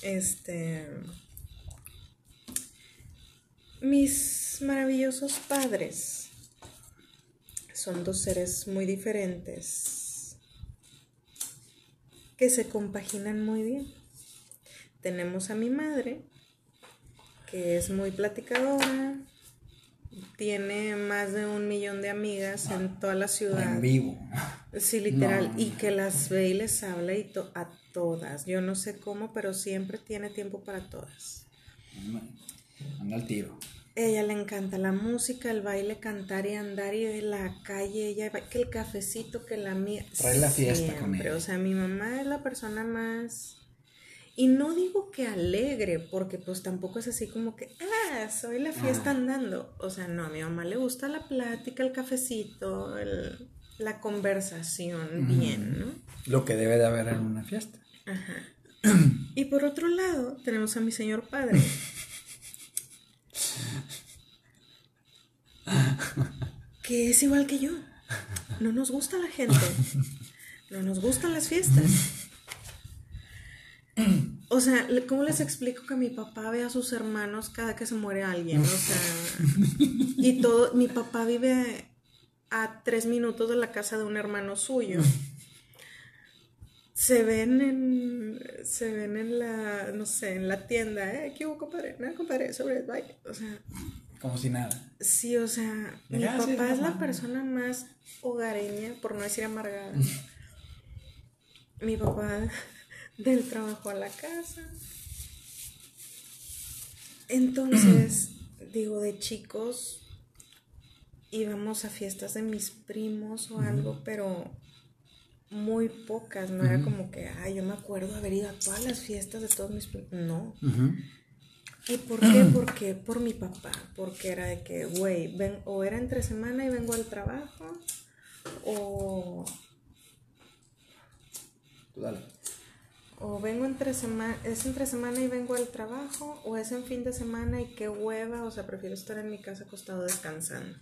Este. Mis maravillosos padres son dos seres muy diferentes que se compaginan muy bien. Tenemos a mi madre, que es muy platicadora, tiene más de un millón de amigas en toda la ciudad. En vivo. Sí, literal. No. Y que las ve y les habla y to- a todas. Yo no sé cómo, pero siempre tiene tiempo para todas. Anda al tiro. Ella le encanta la música, el baile, cantar y andar y de la calle, ella que el cafecito, que la mía. Trae la fiesta con Siempre, ella. O sea, mi mamá es la persona más. Y no digo que alegre, porque pues tampoco es así como que, ah, soy la fiesta Ah. andando. O sea, no, a mi mamá le gusta la plática, el cafecito, el- la conversación, bien, ¿no? Lo que debe de haber en una fiesta. Ajá. <clears throat> Y por otro lado, tenemos a mi señor padre. <laughs> que es igual que yo. No nos gusta la gente. <laughs> No nos gustan las fiestas. <clears throat> O sea, ¿cómo les explico que mi papá ve a sus hermanos cada que se muere alguien? O sea, y todo, mi papá vive a tres minutos de la casa de un hermano suyo. Se ven en, se ven en la, no sé, en la tienda, ¿eh? ¿Qué hubo, compadre? No, compadre, sobre el baile. O sea, Como si nada. sí, o sea, mi papá es la persona más hogareña, por no decir amargada. mi papá del trabajo a la casa. Entonces, <clears throat> digo, de chicos íbamos a fiestas de mis primos o algo, pero muy pocas, no era como que, ay, yo me acuerdo haber ido a todas las fiestas de todos mis primos. No. ¿Y por qué? <clears throat> Porque por mi papá, porque era de que, güey, ven, o era entre semana y vengo al trabajo, o, dale. O vengo entre semana, es entre semana y vengo al trabajo, o es en fin de semana y qué hueva, o sea, prefiero estar en mi casa acostado descansando.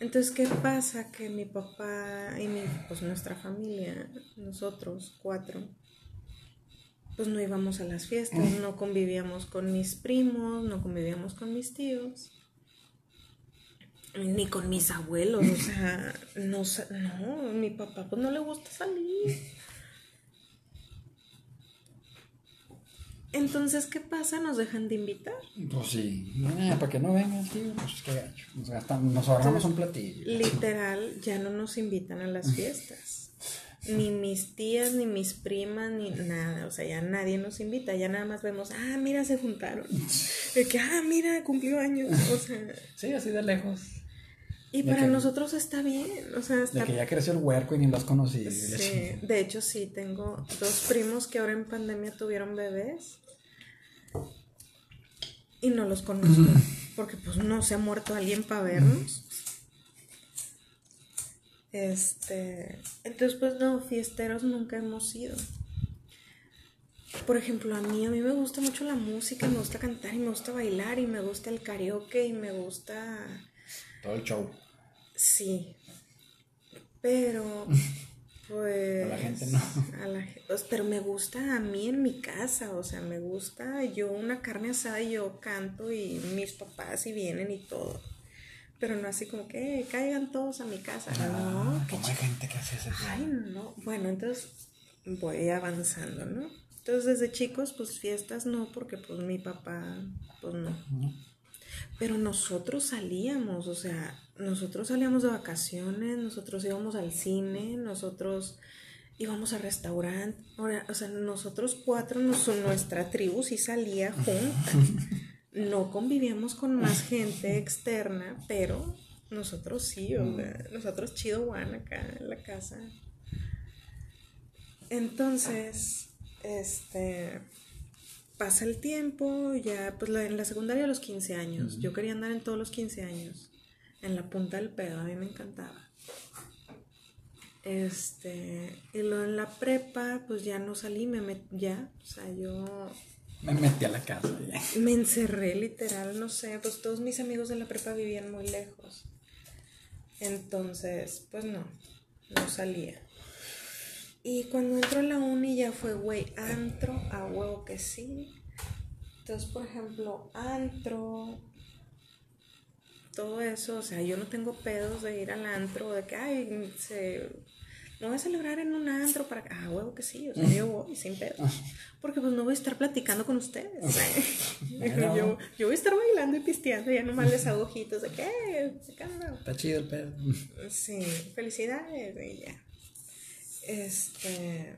Entonces, ¿qué pasa? Que mi papá y mi, pues nuestra familia, nosotros cuatro, pues no íbamos a las fiestas, no convivíamos con mis primos, no convivíamos con mis tíos, ni con mis abuelos, o sea, no, no, mi papá pues no le gusta salir. Entonces, ¿qué pasa? Nos dejan de invitar. Pues sí. Ah, para que no vengan, tío, pues qué gacho. Nos, gastamos, nos ahorramos un platillo. Literal, ya no nos invitan a las fiestas. <laughs> Ni mis tías, ni mis primas, ni nada. O sea, ya nadie nos invita. Ya nada más vemos, ah, mira, se juntaron. <laughs> De que, ah, mira, cumplió años. O sea, Sí, así de lejos. y De para que- nosotros está bien. O sea, De que ya creció el huerco y ni los conocí. Sí, de hecho sí, tengo dos primos que ahora en pandemia tuvieron bebés y no los conozco porque pues no se ha muerto alguien para vernos. Este, entonces pues no, fiesteros nunca hemos sido. Por ejemplo, a mí, a mí me gusta mucho la música, me gusta cantar y me gusta bailar y me gusta el karaoke y me gusta... Todo el show. Sí. Pero, <laughs> pues... A la gente no. a la pues, pero me gusta a mí en mi casa, o sea, me gusta yo una carne asada y yo canto y mis papás y vienen y todo. Pero no así como que "Eh, caigan todos a mi casa. no, Ah, qué ¿Cómo hay gente que hace ese Ay, no. Bueno, entonces voy avanzando, ¿no? Entonces desde chicos, pues fiestas no, porque pues mi papá, pues no. No. Pero nosotros salíamos, o sea, nosotros salíamos de vacaciones, nosotros íbamos al cine, nosotros íbamos a restaurante, o sea, nosotros cuatro, nos- nuestra tribu sí salía junta. No convivíamos con más gente externa, pero nosotros sí, o sea, nosotros chido one acá en la casa. Entonces, este, pasa el tiempo, ya, pues la- en la secundaria a los 15 años, yo quería andar en todos los 15 años, en la punta del pedo, a mí me encantaba. Este, y luego en la prepa, pues ya no salí, me met, ya, o sea, yo Me metí a la casa. ya. me encerré literal, no sé, pues todos mis amigos de la prepa vivían muy lejos. Entonces, pues no, no salía. Y cuando entró a la uni ya fue, güey, antro, a huevo que sí. Entonces, por ejemplo, antro, todo eso, o sea, yo no tengo pedos de ir al antro, de que, ay, se... Me voy a celebrar en un antro para... Ah, huevo que sí, o sea, yo <laughs> voy sin pedos. Porque pues no voy a estar platicando con ustedes. <laughs> Bueno. yo, yo voy a estar bailando y pisteando, ya nomás les hago ojitos de que, "Eh, ¿qué onda?". Está chido el pedo. Sí, felicidades y ya. Este.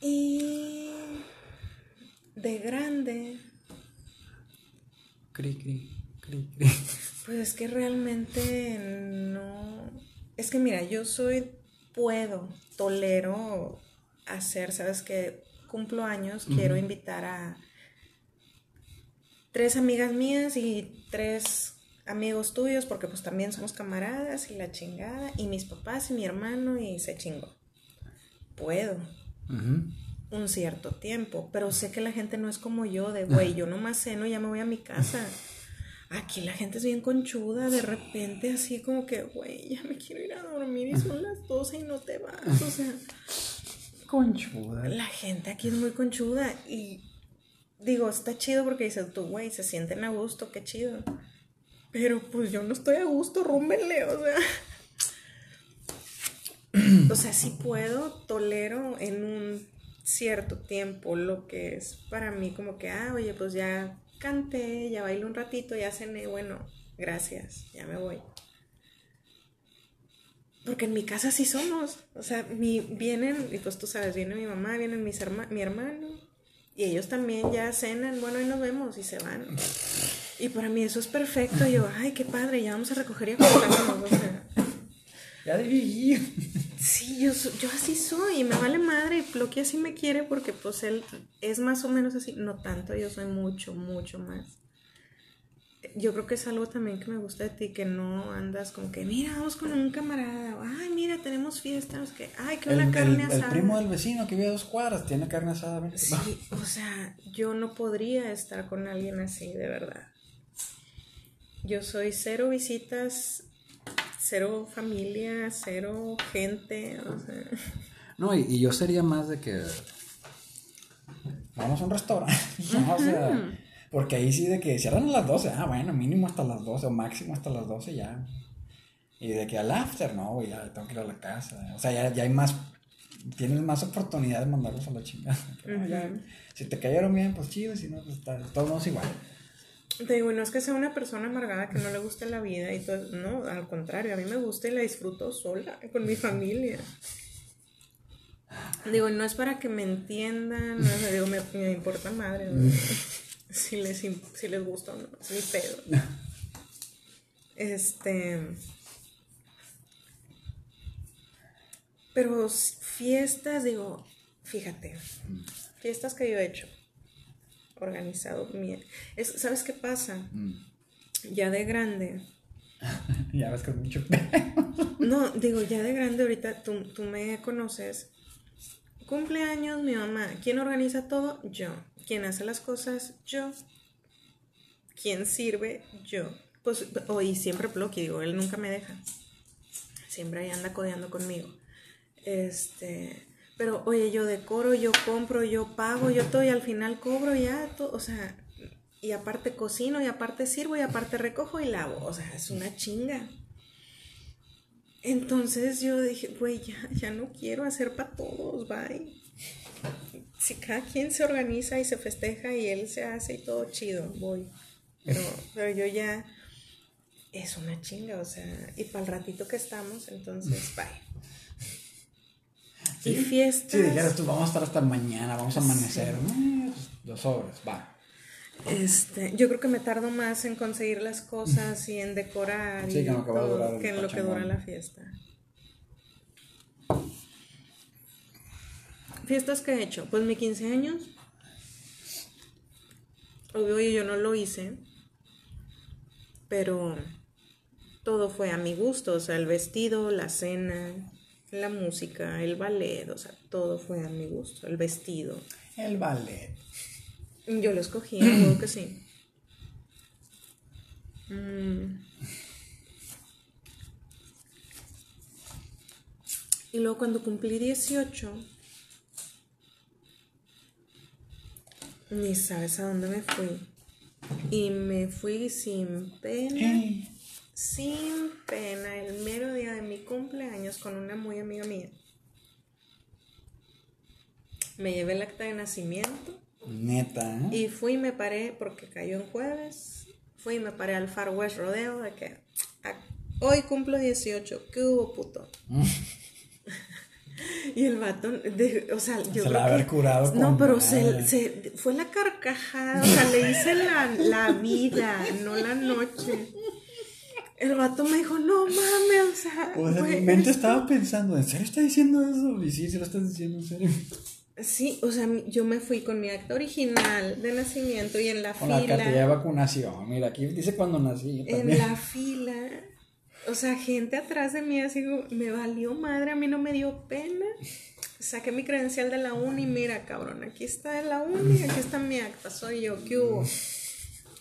Y de grande, Cri, cri, cri, cri. pues es que realmente no. Es que mira, yo soy, puedo, tolero hacer, ¿sabes qué? Cumplo años, quiero invitar a tres amigas mías y tres amigos tuyos, porque pues también somos camaradas y la chingada, y mis papás y mi hermano y se chingó. Puedo. Un cierto tiempo, pero sé que la gente no es como yo, de güey, yo nomás ceno y ya me voy a mi casa. Aquí la gente es bien conchuda, de repente así como que, güey, ya me quiero ir a dormir y son las 12 y no te vas, o sea, Conchuda. la gente aquí es muy conchuda y digo, está chido porque dices tú, güey, se sienten a gusto, qué chido. Pero pues yo no estoy a gusto, rúmbenle, o sea. <clears throat> O sea, sí puedo, tolero en un cierto tiempo lo que es para mí como que, ah, oye, pues ya canté, ya bailé un ratito, ya cené, bueno, gracias, ya me voy. Porque en mi casa sí somos. O sea, mi, vienen, y pues tú sabes, viene mi mamá, vienen mis herma- mi hermano. Y ellos también ya cenan, bueno, ahí nos vemos y se van. Y para mí eso es perfecto. Yo, ay, qué padre, ya vamos a recoger y acostarnos. O sea, Ya de viejillo. sí, yo, yo así soy y me vale madre. Y Loki así me quiere porque pues él es más o menos así. No tanto, yo soy mucho, mucho más. Yo creo que es algo también que me gusta de ti, que no andas como que, mira, vamos con un camarada, o, ay, mira, tenemos fiestas, que, ay, que una carne el- el asada. primo del vecino que vive a dos cuadras tiene carne asada. Sí, o sea, yo no podría estar con alguien así, de verdad. Yo soy cero visitas, cero familia, cero gente, o sea, No, y, y yo sería más de que. Vamos a un restaurante. <laughs> ya, o sea, porque ahí sí de que cierran a las 12. Ah, bueno, mínimo hasta las 12 o máximo hasta las 12 ya. Y de que al after, no, güey, ya tengo que ir a la casa. O sea, ya, ya hay más. Tienes más oportunidad de mandarlos a la chingada. <laughs> No, ya, si te cayeron bien, pues chido. Si no, pues está, todos igual. Te digo, y no es que sea una persona amargada que no le guste la vida y todo, no, al contrario, a mí me gusta y la disfruto sola, con mi familia. Digo, no es para que me entiendan, no, o sea, digo, me, me importa madre, ¿no? si, les, si les gusta o no, es mi pedo. Este. Pero fiestas, digo, fíjate, fiestas que yo he hecho, organizado. es- ¿Sabes qué pasa? Ya de grande. <laughs> ya ves que es mucho. No, digo, ya de grande ahorita tú, tú me conoces. Cumpleaños, mi mamá. ¿Quién organiza todo? Yo. ¿Quién hace las cosas? Yo. ¿quién sirve? Yo. Pues, hoy siempre Ploqui, digo, él nunca me deja. Siempre ahí anda codeando conmigo. Este, pero oye, yo decoro, yo compro, yo pago, yo todo y al final cobro ya, todo, o sea, y aparte cocino y aparte sirvo y aparte recojo y lavo, o sea, es una chinga. Entonces yo dije, güey, ya, ya no quiero hacer para todos, bye. Si cada quien se organiza y se festeja y él se hace y todo chido, voy. Pero, <laughs> pero yo ya, es una chinga, o sea, y para el ratito que estamos, entonces, bye. Y fiestas. Si dijeras tú, vamos a estar hasta mañana, vamos a amanecer, ¿no? Dos horas, va. Este, yo creo que me tardo más en conseguir las cosas y en decorar y que, todo, que en lo que dura la fiesta. ¿Fiestas que he hecho? Pues mi 15 años. Obvio yo no lo hice, pero todo fue a mi gusto, o sea, el vestido, la cena, la música, el ballet, o sea, todo fue a mi gusto, el vestido. El ballet. Yo lo escogí, creo que sí. Mm. Y luego cuando cumplí 18, ni sabes a dónde me fui. Y me fui sin pena, sin pena, el mero día de mi cumpleaños con una muy amiga mía. Me llevé el acta de nacimiento Neta, ¿eh? Y fui y me paré porque cayó en jueves. Fui y me paré al Far West Rodeo de que hoy cumplo 18. ¿Qué hubo, puto? <laughs> y el vato, o sea, yo. Se la haber curado. no, pero se, se, fue la carcajada, o sea, le hice la, la vida, no la noche. El vato me dijo, no mames, o sea. Pues en mi mente estaba pensando, ¿en serio está diciendo eso? Y sí, se lo estás diciendo en serio. Sí, o sea, yo me fui con mi acta original de nacimiento y en la fila. Con la cartilla de vacunación. Mira, aquí dice cuando nací. En la fila. O sea, gente atrás de mí así me valió madre, a mí no me dio pena. Saqué mi credencial de la uni, mira, cabrón, aquí está la uni, aquí está mi acta, soy yo, ¿qué hubo?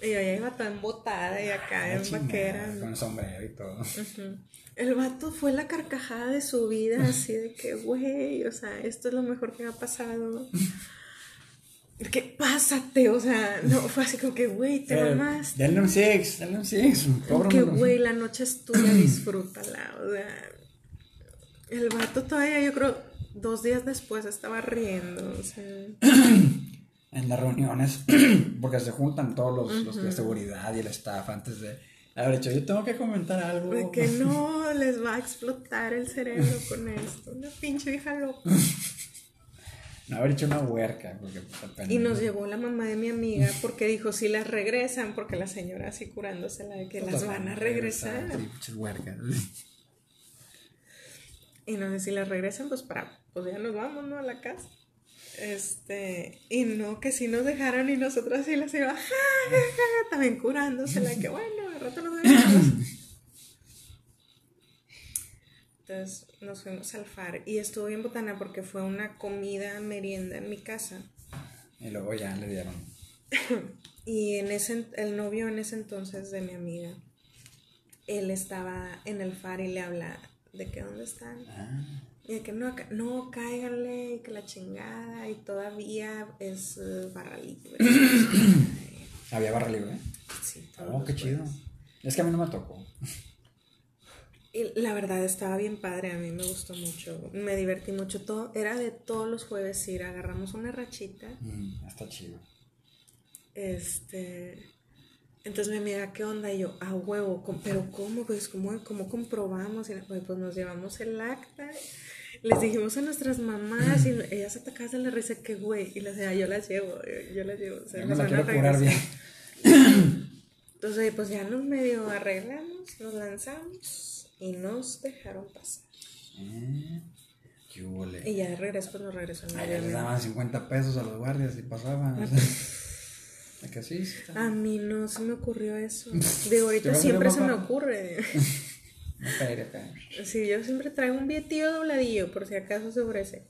Y ya iba toda embotada y acá ah, en vaquera. Con sombrero y todo. El vato fue la carcajada de su vida, <laughs> así de que, güey, o sea, esto es lo mejor que me ha pasado. <laughs> Que pásate, o sea, no, fue así como que, güey, te más. Dale un six, dale un six. Que, güey, la noche es tuya, <clears throat> disfrútala, o sea. El vato todavía, yo creo, dos días después estaba riendo, o sea. <clears throat> En las reuniones, <clears throat> porque se juntan todos los, los de seguridad y el staff antes de haber hecho, yo tengo que comentar algo. De que <laughs> no les va a explotar el cerebro con esto. Una pinche hija loca. <laughs> No haber hecho una huerca. Porque y nos llevó la mamá de mi amiga porque dijo, si las regresan, porque la señora así curándosela de que pues las van a regresar. Huercas. Y no sé si las regresan, pues para, pues ya nos vamos, ¿no? A la casa. Este, y no, que si nos dejaron y nosotros así las iba, también curándosela, que bueno, al rato nos vemos. Entonces nos fuimos al far y estuvo bien botana porque fue una comida merienda en mi casa. Y luego ya le dieron. <coughs> y en ese, el novio en ese entonces de mi amiga, él estaba en el far y le habla de que dónde están. Ah. Y que no, no, cáiganle, que la chingada, y todavía es uh, barra libre. ¿Había barra libre? Sí. Oh, qué chido. Es que a mí no me tocó. Y la verdad estaba bien padre, a mí me gustó mucho, me divertí mucho. Todo, era de todos los jueves ir, agarramos una rachita. Mm, está chido. Este. Entonces me mira, ¿qué onda? Y yo, a huevo, pero ¿cómo? Pues, ¿cómo, cómo comprobamos? Y pues nos llevamos el acta les dijimos a nuestras mamás y ellas atacadas de la risa que güey y les decía yo las llevo yo, las llevo o sea, no van a curar bien. entonces pues ya nos medio arreglamos nos lanzamos y nos dejaron pasar. Eh, ¿qué y ya de regreso pues nos regresaron a les daban 50 pesos a los guardias y pasaban. Ah, <laughs> ¿A, sí, a mí no se me ocurrió eso. <laughs> De ahorita siempre se me ocurre <laughs> Sí, yo siempre traigo un billetillo dobladillo por si acaso se ofrece.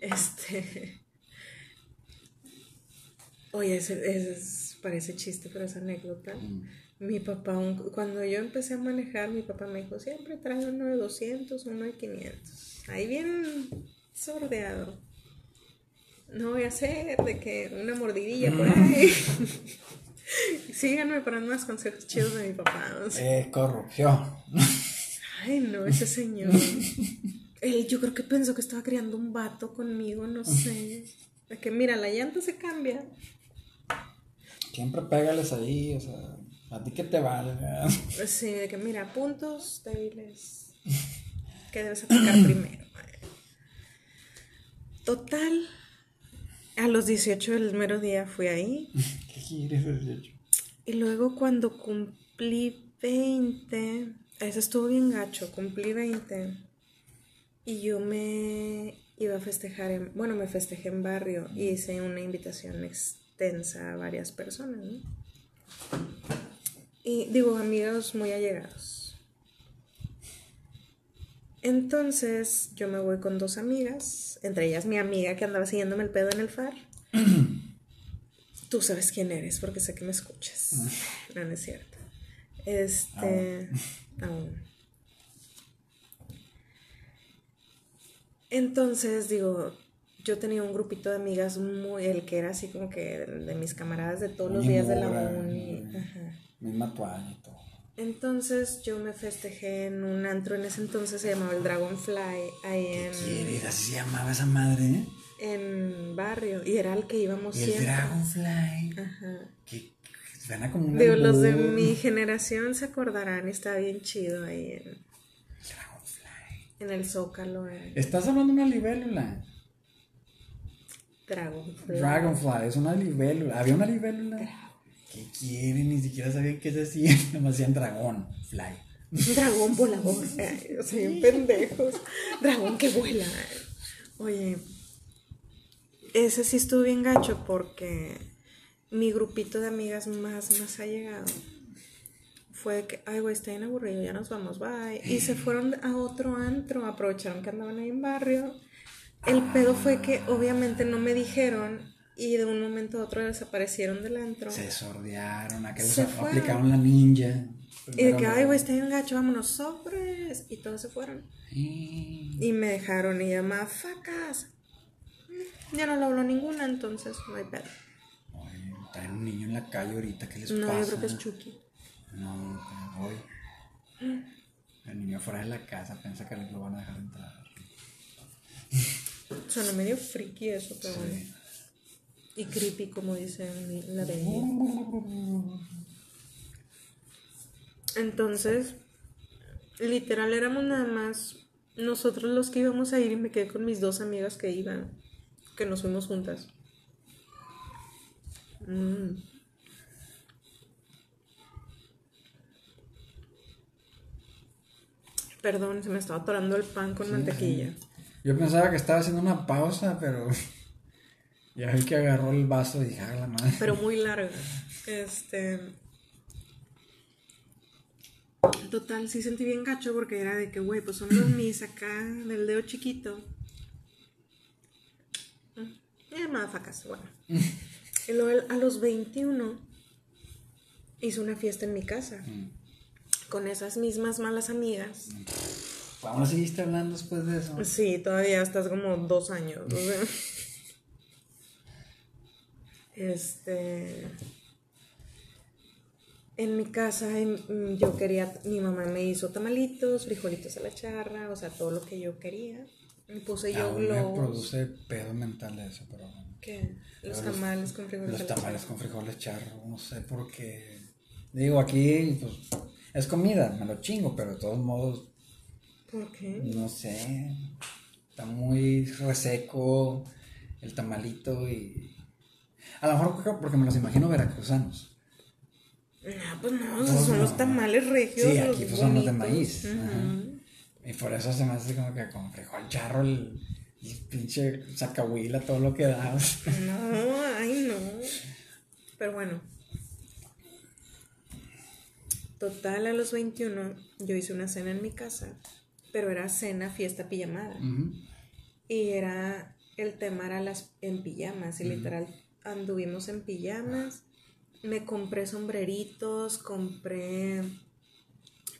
Este. Oye, ese, es. parece chiste, pero es anécdota. Mm. Mi papá, un- cuando yo empecé a manejar, mi papá me dijo, siempre trae uno de 200, uno de 500. Ahí bien sordeado. No voy a hacer de que una mordidilla por ahí. <laughs> Síganme para más consejos chidos de mi papá. o sea. Eh, corrupción. Ay, no, ese señor. Él, <laughs> yo creo que pensó que estaba criando un vato conmigo, no sé. De que mira, la llanta se cambia. Siempre pégales ahí, o sea, a ti que te valga. Sí, de que mira, puntos débiles. <laughs> Que debes atacar primero. Total. A los 18 del mero día fui ahí. <laughs> <laughs> Y luego cuando cumplí 20, eso estuvo bien gacho, cumplí 20. Y yo me iba a festejar, en, bueno, me festejé en barrio y hice una invitación extensa a varias personas, ¿no? Y digo, amigos muy allegados. Entonces yo me voy con dos amigas, entre ellas mi amiga que andaba siguiéndome el pedo en el far. <clears throat> Tú sabes quién eres porque sé que me escuchas. No, no es cierto. Este. Aún. Entonces, digo, yo tenía un grupito de amigas muy. El que era así como que de, de mis camaradas de todos los días de la uni. Misma toalla y todo. Entonces, yo me festejé en un antro en ese entonces, se llamaba el Dragonfly, ahí en, ¿Quieres? Así se llamaba esa madre, ¿eh? En barrio. Y era al que íbamos Y el siempre. Dragonfly. Ajá. Que, suena como un Digo, los de mi generación se acordarán, está bien chido ahí en, Dragonfly. en el Zócalo. eh. Estás hablando de una libélula. Dragonfly. Dragonfly, es una libélula. ¿Había una libélula? ¿Qué quieren? Ni siquiera sabían qué decían. <laughs> Nomás decían dragón, fly. Un dragón volador. <laughs> ay, o sea, pendejos. Dragón que vuela. Oye, ese sí estuvo bien gacho porque mi grupito de amigas más, más allegado fue de que, ay, güey, está bien aburrido, ya nos vamos, bye. Y se fueron a otro antro, aprovecharon que andaban ahí en barrio. El pedo fue que obviamente no me dijeron y de un momento a otro desaparecieron del antro. Se sordearon, Se fueron. aplicaron la ninja. Y de que, ay, güey, está bien gacho, vámonos, sobres. Y todos se fueron. Sí. Y me dejaron y llamaba facas. Ya no lo habló ninguna, entonces no hay pedo. Oye, traen un niño en la calle ahorita, ¿qué les No, pasa? yo creo que es Chucky. No, hoy. El niño fuera de la casa piensa que lo van a dejar entrar. Suena medio friki eso, pero bueno. Y creepy, como dice la de Entonces, literal, éramos nada más nosotros los que íbamos a ir y me quedé con mis dos amigas que iban, que nos fuimos juntas. Mm. Perdón, se me estaba atorando el pan con mantequilla. Yo pensaba que estaba haciendo una pausa, pero <laughs> ya vi que agarró el vaso y dije, ah, la madre. pero muy larga. Este. Total, sí sentí bien gacho porque era de que, güey, pues son los mis acá del dedo chiquito. Eh, motherfuckers, bueno. Y luego a los 21 hice una fiesta en mi casa con esas mismas malas amigas. ¿Aún seguiste hablando después de eso? Sí, todavía estás como dos años. o sea. Este. En mi casa yo quería, mi mamá me hizo tamalitos, frijolitos a la charra, o sea, todo lo que yo quería. Y puse yo Aún me produce pedo mental eso, pero. ¿Qué? Los Pero tamales con frijoles. Los tamales con frijoles charro, no sé por qué. Digo, aquí, pues, es comida, me lo chingo, pero de todos modos, ¿Por qué? no sé. Está muy reseco el tamalito y. A lo mejor porque- me los imagino veracruzanos. No, pues no, No, son no. los tamales regios. Sí, aquí pues son los de maíz. Ajá. Y por eso se me hace como que con frijol charro el, pinche sacahuila, todo lo que da. No, ay no. Pero bueno. Total, a los 21 yo hice una cena en mi casa, pero era cena, fiesta pijamada. Y era, el tema era las en pijamas, y literal anduvimos en pijamas me compré sombreritos, compré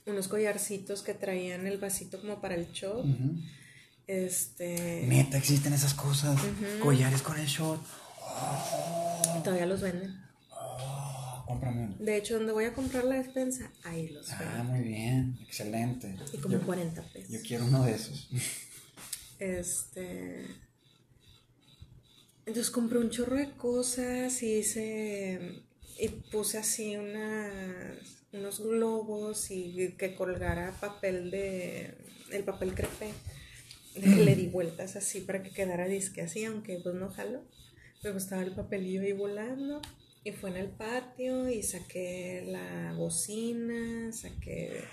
unos collarcitos que traían el vasito como para el shot. Este. Neta, existen esas cosas. Collares con el shot. Todavía los venden. Oh, cómprame uno. De hecho, donde voy a comprar la despensa, ahí los Ah, venden. muy bien. Excelente. Y como yo, 40 pesos. yo quiero uno de esos. <laughs> Este. Entonces compré un chorro de cosas y hice. Puse así unas, unos globos y que colgara papel de. El papel que le di vueltas así para que quedara disque así, aunque pues no jalo. Me gustaba el papelillo ahí volando. Y fue en el patio y saqué la bocina, saqué.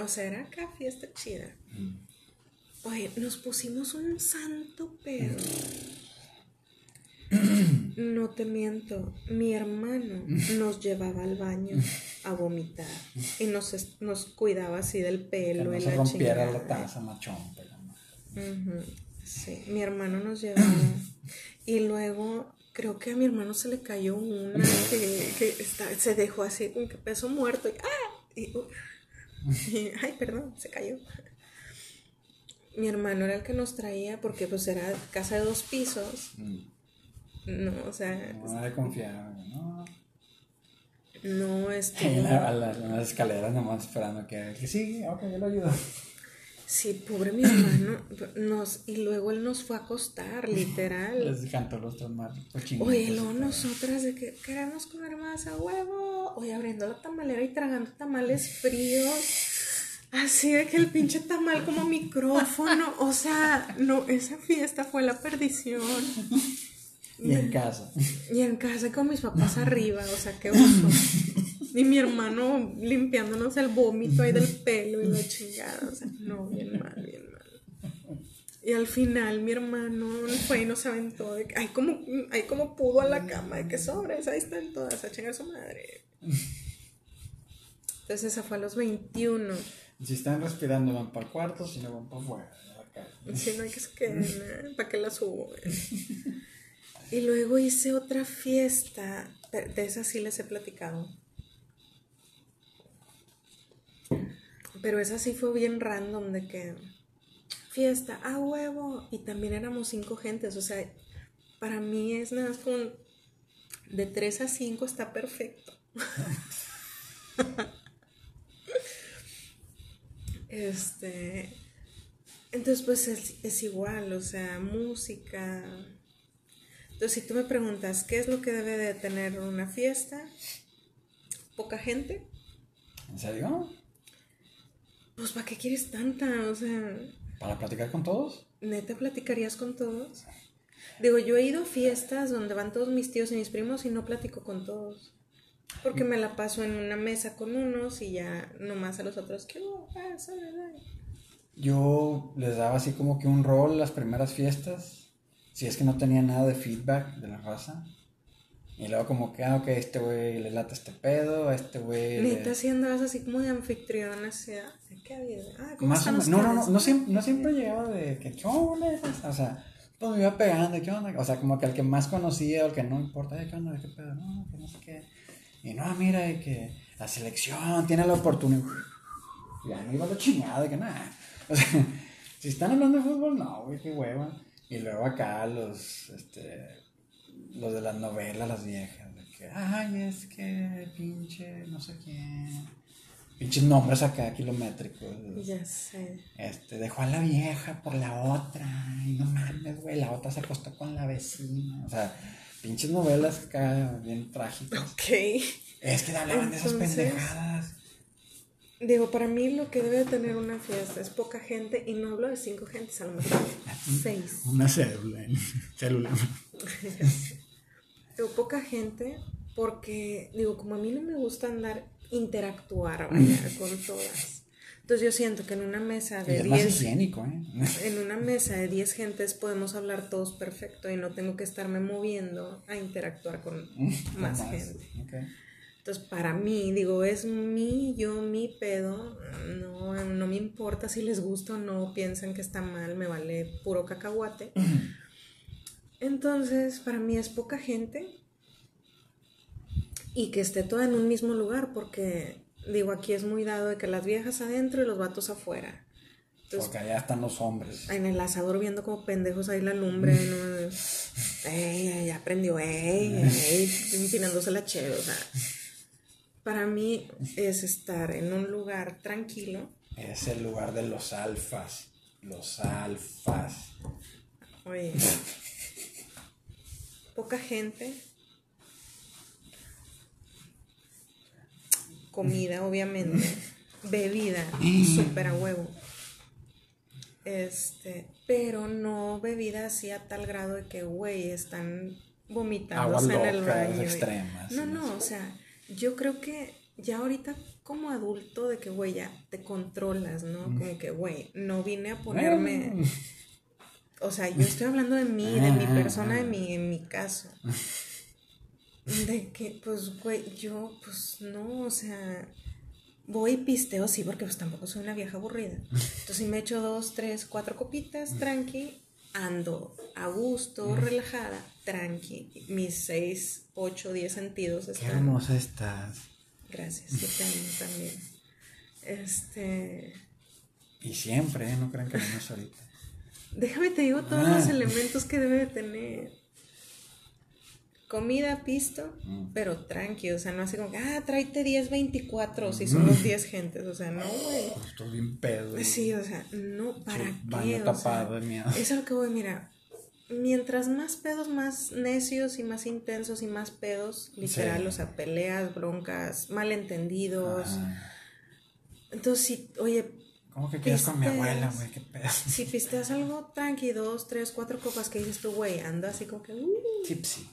O sea, era acá fiesta chida. Mm. Oye, nos pusimos un santo pedo. No te miento, mi hermano nos llevaba al baño a vomitar y nos, cuidaba así del Que pelo no y se la rompiera la taza, machón. Pero no. Sí, mi hermano nos llevaba. y luego creo que a mi hermano se le cayó una que, que está- se dejó así con que peso muerto y ¡ah! Y, ay, perdón, se cayó. Mi hermano era el que nos traía porque pues era casa de dos pisos. Mm. No, o sea, No hay de confiar, ¿no? no a, a las, escaleras nomás esperando que, que sí, ok, yo lo ayudo. Sí, pobre mi hermano. Nos, y luego él nos fue a acostar, literal. <laughs> Les cantó los cochinitos. Oye, luego nosotras de que queremos comer más a huevo. Oye, abriendo la tamalera y tragando tamales fríos. Así de que el pinche tamal como micrófono. O sea, no, esa fiesta fue la perdición. <laughs> Y en casa. Y en casa con mis papás arriba, o sea, qué oso. <laughs> Y mi hermano limpiándonos el vómito ahí del pelo y la chingada. O sea, no, bien mal, bien mal. Y al final mi hermano fue y nos aventó de que, ay, como, ay, como pudo a la cama, de que sobres, ahí están todas, a chingar su madre. Entonces esa fue a los 21. Si están respirando, van para el cuarto, si no van para afuera. Si no hay que se queden, ¿para qué la subo? <laughs> Y luego hice otra fiesta, de esas sí les he platicado. Pero esa sí fue bien random de que fiesta, a huevo. Y también éramos cinco gentes, o sea, para mí es nada más como de tres a cinco está perfecto. <laughs> este, entonces pues es, es igual, o sea, música. Entonces si tú me preguntas, ¿qué es lo que debe de tener una fiesta? Poca gente. ¿En serio? Pues ¿para qué quieres tanta? O sea, ¿Para platicar con todos? ¿neta platicarías con todos? Digo, yo he ido a fiestas donde van todos mis tíos y mis primos y no platico con todos. Porque me la paso en una mesa con unos y ya nomás a los otros, ¿qué hubo? Ah, sabe, sabe". Yo les daba así como que un rol las primeras fiestas. Si es que no tenía nada de feedback de la raza. Y luego como que, ah, ok, este güey le lata este pedo, a este güey... le- Neta, si andabas así como de anfitrión, así, ¿qué había? Ah, ¿cómo Más están no, no, no, no siempre, no siempre llegaba de que, ¿qué onda? O sea, pues me iba pegando, ¿qué onda? O sea, como que al que más conocía o al que no importa, "Ay, ¿qué onda? ¿Qué pedo? No, que no sé qué. Y no, mira, y que la selección tiene la oportunidad. Ya no iba a la chingada, de que nada. <laughs> O sea, si están hablando de fútbol, no, güey, qué hueva. Y luego acá los, este, los de las novelas, las viejas, de que, ay, es que pinche, no sé quién. Pinches nombres acá kilométricos. Ya sé. Este, dejó a la vieja por la otra. Y no mames, güey, la otra se acostó con la vecina. O sea, pinches novelas acá bien trágicas. Ok. Es que hablaban de esas pendejadas. Digo, para mí lo que debe de tener una fiesta es poca gente y no hablo de cinco gentes, a lo mejor seis. Una célula. <laughs> Célula. <laughs> Digo, poca gente porque, digo, como a mí no me gusta andar, interactuar, <laughs> vaya, con todas. Entonces yo siento que en una mesa de es más 10 higiénico, ¿eh? en una mesa de 10 gentes podemos hablar todos perfecto y no tengo que estarme moviendo a interactuar con más gente. Ok. Entonces, para mí, digo, es mi, yo, mi pedo. No, no me importa si les gusta o no, piensan que está mal, me vale puro cacahuate. <clears throat> Entonces, para mí es poca gente. y que esté toda en un mismo lugar, porque digo, aquí es muy dado de que las viejas adentro y los vatos afuera. Entonces, Porque allá están los hombres. en el asador viendo como pendejos ahí la lumbre, <laughs> ¿no? Ey, ya prendió, ey, ey, empinándose la cheve, o sea. Para mí es estar en un lugar tranquilo. Es el lugar de los alfas. Los alfas. Oye, poca gente. Comida, obviamente. Bebida, súper a huevo. Este, pero no bebida así a tal grado de que, güey, están vomitándose en el baño. extremas, No, no, o sea, yo creo que ya ahorita como adulto de que, güey, ya te controlas, ¿no? Como que, güey, no vine a ponerme... O sea, yo estoy hablando de mí, de mi Ah, persona, de mi, en mi caso. De que, pues, güey, yo, pues, no, o sea, voy y pisteo, sí, porque pues tampoco soy una vieja aburrida. Entonces, si me echo dos, tres, cuatro copitas, tranqui, ando a gusto, relajada, tranqui. Mis seis, ocho, diez sentidos Qué están... hermosa estás. Gracias, yo te amo también. Este... Y siempre, ¿eh? No crean que no es ahorita. Déjame te digo todos Ah. los elementos que debe de tener. Comida, pisto, Mm. pero tranqui, o sea, no así como que, ah, tráete 10, 24, si somos 10 gentes, o sea, no, güey. Pues estoy bien pedo. y- Sí, o sea, no, ¿para qué? baño tapado sea. Eso es lo que voy, mira, mientras más pedos, más necios y más intensos y más pedos, literal, Sí. o sea, peleas, broncas, malentendidos. Ah, Entonces, sí, oye, ¿Cómo que quieres con mi abuela, güey? Qué pedo. si pisteas algo tranqui, dos, tres, cuatro copas que dices tú, güey, anda así como que, uh, Tipsy.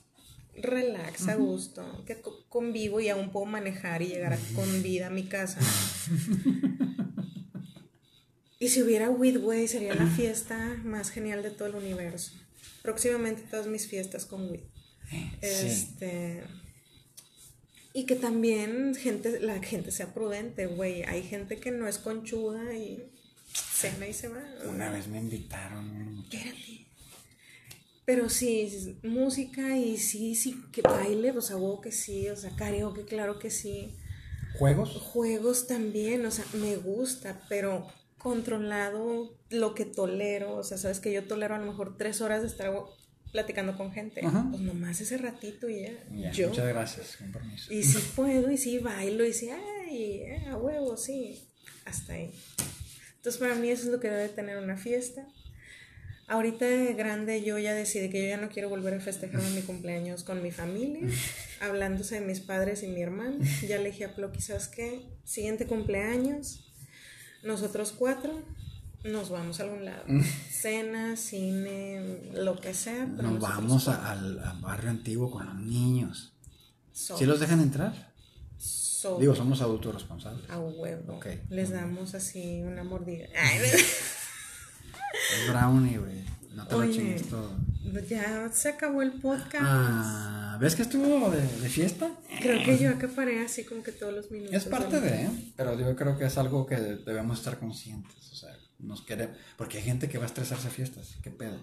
Relax, a gusto, que co- convivo y aún puedo manejar y llegar con vida a mi casa. <laughs> y si hubiera weed, sería la <laughs> fiesta más genial de todo el universo. Próximamente todas mis fiestas con weed. Sí. Este. Y que también gente, la gente sea prudente, güey. Hay gente que no es conchuda y cena y se va. Una vez me invitaron. Espérate. Pero sí, música y sí, sí, que baile, o sea, huevo que sí, o sea, karaoke, claro que sí. ¿Juegos? Juegos también, o sea, me gusta, pero controlado lo que tolero, o sea, sabes que yo tolero a lo mejor tres horas de estar platicando con gente, Ajá. pues nomás ese ratito y ya, Ya, yo. Muchas gracias, con permiso. Y sí puedo, y sí bailo, y sí, ay, eh, a huevo, sí, hasta ahí. Entonces para mí eso es lo que debe tener una fiesta. Ahorita de grande yo ya decidí que yo ya no quiero volver a festejar mi cumpleaños con mi familia, <laughs> hablándose de mis padres y mi hermano. Ya le dije a Ploqui, ¿sabes qué? Siguiente cumpleaños, nosotros cuatro nos vamos a algún lado. <laughs> Cena, cine, lo que sea. pero Nos vamos a- al, al barrio antiguo con los niños. So- ¿Sí los dejan entrar? Digo, somos adultos responsables. A huevo. Ok. Les damos así una mordida. <laughs> Ay, Es brownie, güey. No te lo Oye. chingues todo. ya se acabó el podcast. Ah, ¿ves que estuvo de, de fiesta? Creo que yo acaparé así como que todos los minutos. Es parte de, ¿eh? pero yo creo que es algo que debemos estar conscientes. O sea, nos queremos. Porque hay gente que va a estresarse a fiestas. ¿Qué pedo?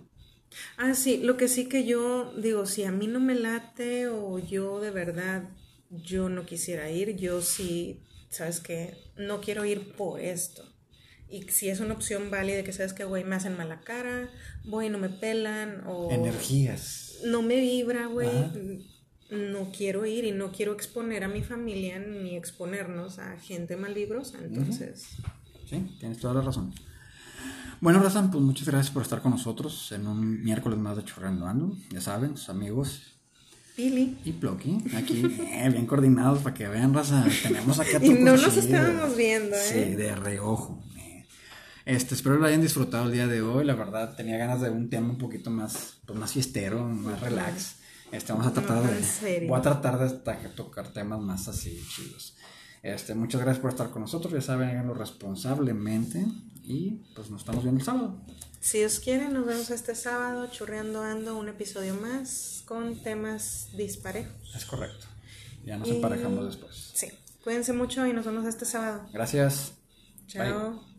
Ah, sí, lo que sí que yo digo, si a mí no me late o yo de verdad yo no quisiera ir, yo sí, ¿sabes qué? No quiero ir por esto. Y si es una opción válida que sabes que, güey, me hacen mala cara, voy y no me pelan o... Energías. no me vibra, güey. No quiero ir y no quiero exponer a mi familia ni exponernos a gente malvibrosa. Entonces, Sí, tienes toda la razón. Bueno, Razan, pues muchas gracias por estar con nosotros en un miércoles más de Chorreando Ando. Ya saben, sus amigos Pili. y Ploqui, aquí eh, bien coordinados para que vean, Raza. Tenemos acá Y no nos estábamos viendo, ¿eh? Sí, de reojo. Este, espero lo hayan disfrutado el día de hoy. La verdad, tenía ganas de un tema un poquito más, pues, más fiestero, más relax. Este, vamos a tratar No, de. Voy a tratar de tocar temas más así chidos. Este, muchas gracias por estar con nosotros. Ya saben, háganlo responsablemente. Y pues nos estamos viendo el sábado. Si Dios quiere, nos vemos este sábado, churreando ando, un episodio más con temas disparejos. Es correcto. Ya nos Y- emparejamos después. Sí. Cuídense mucho y nos vemos este sábado. Gracias. Bye. Chao.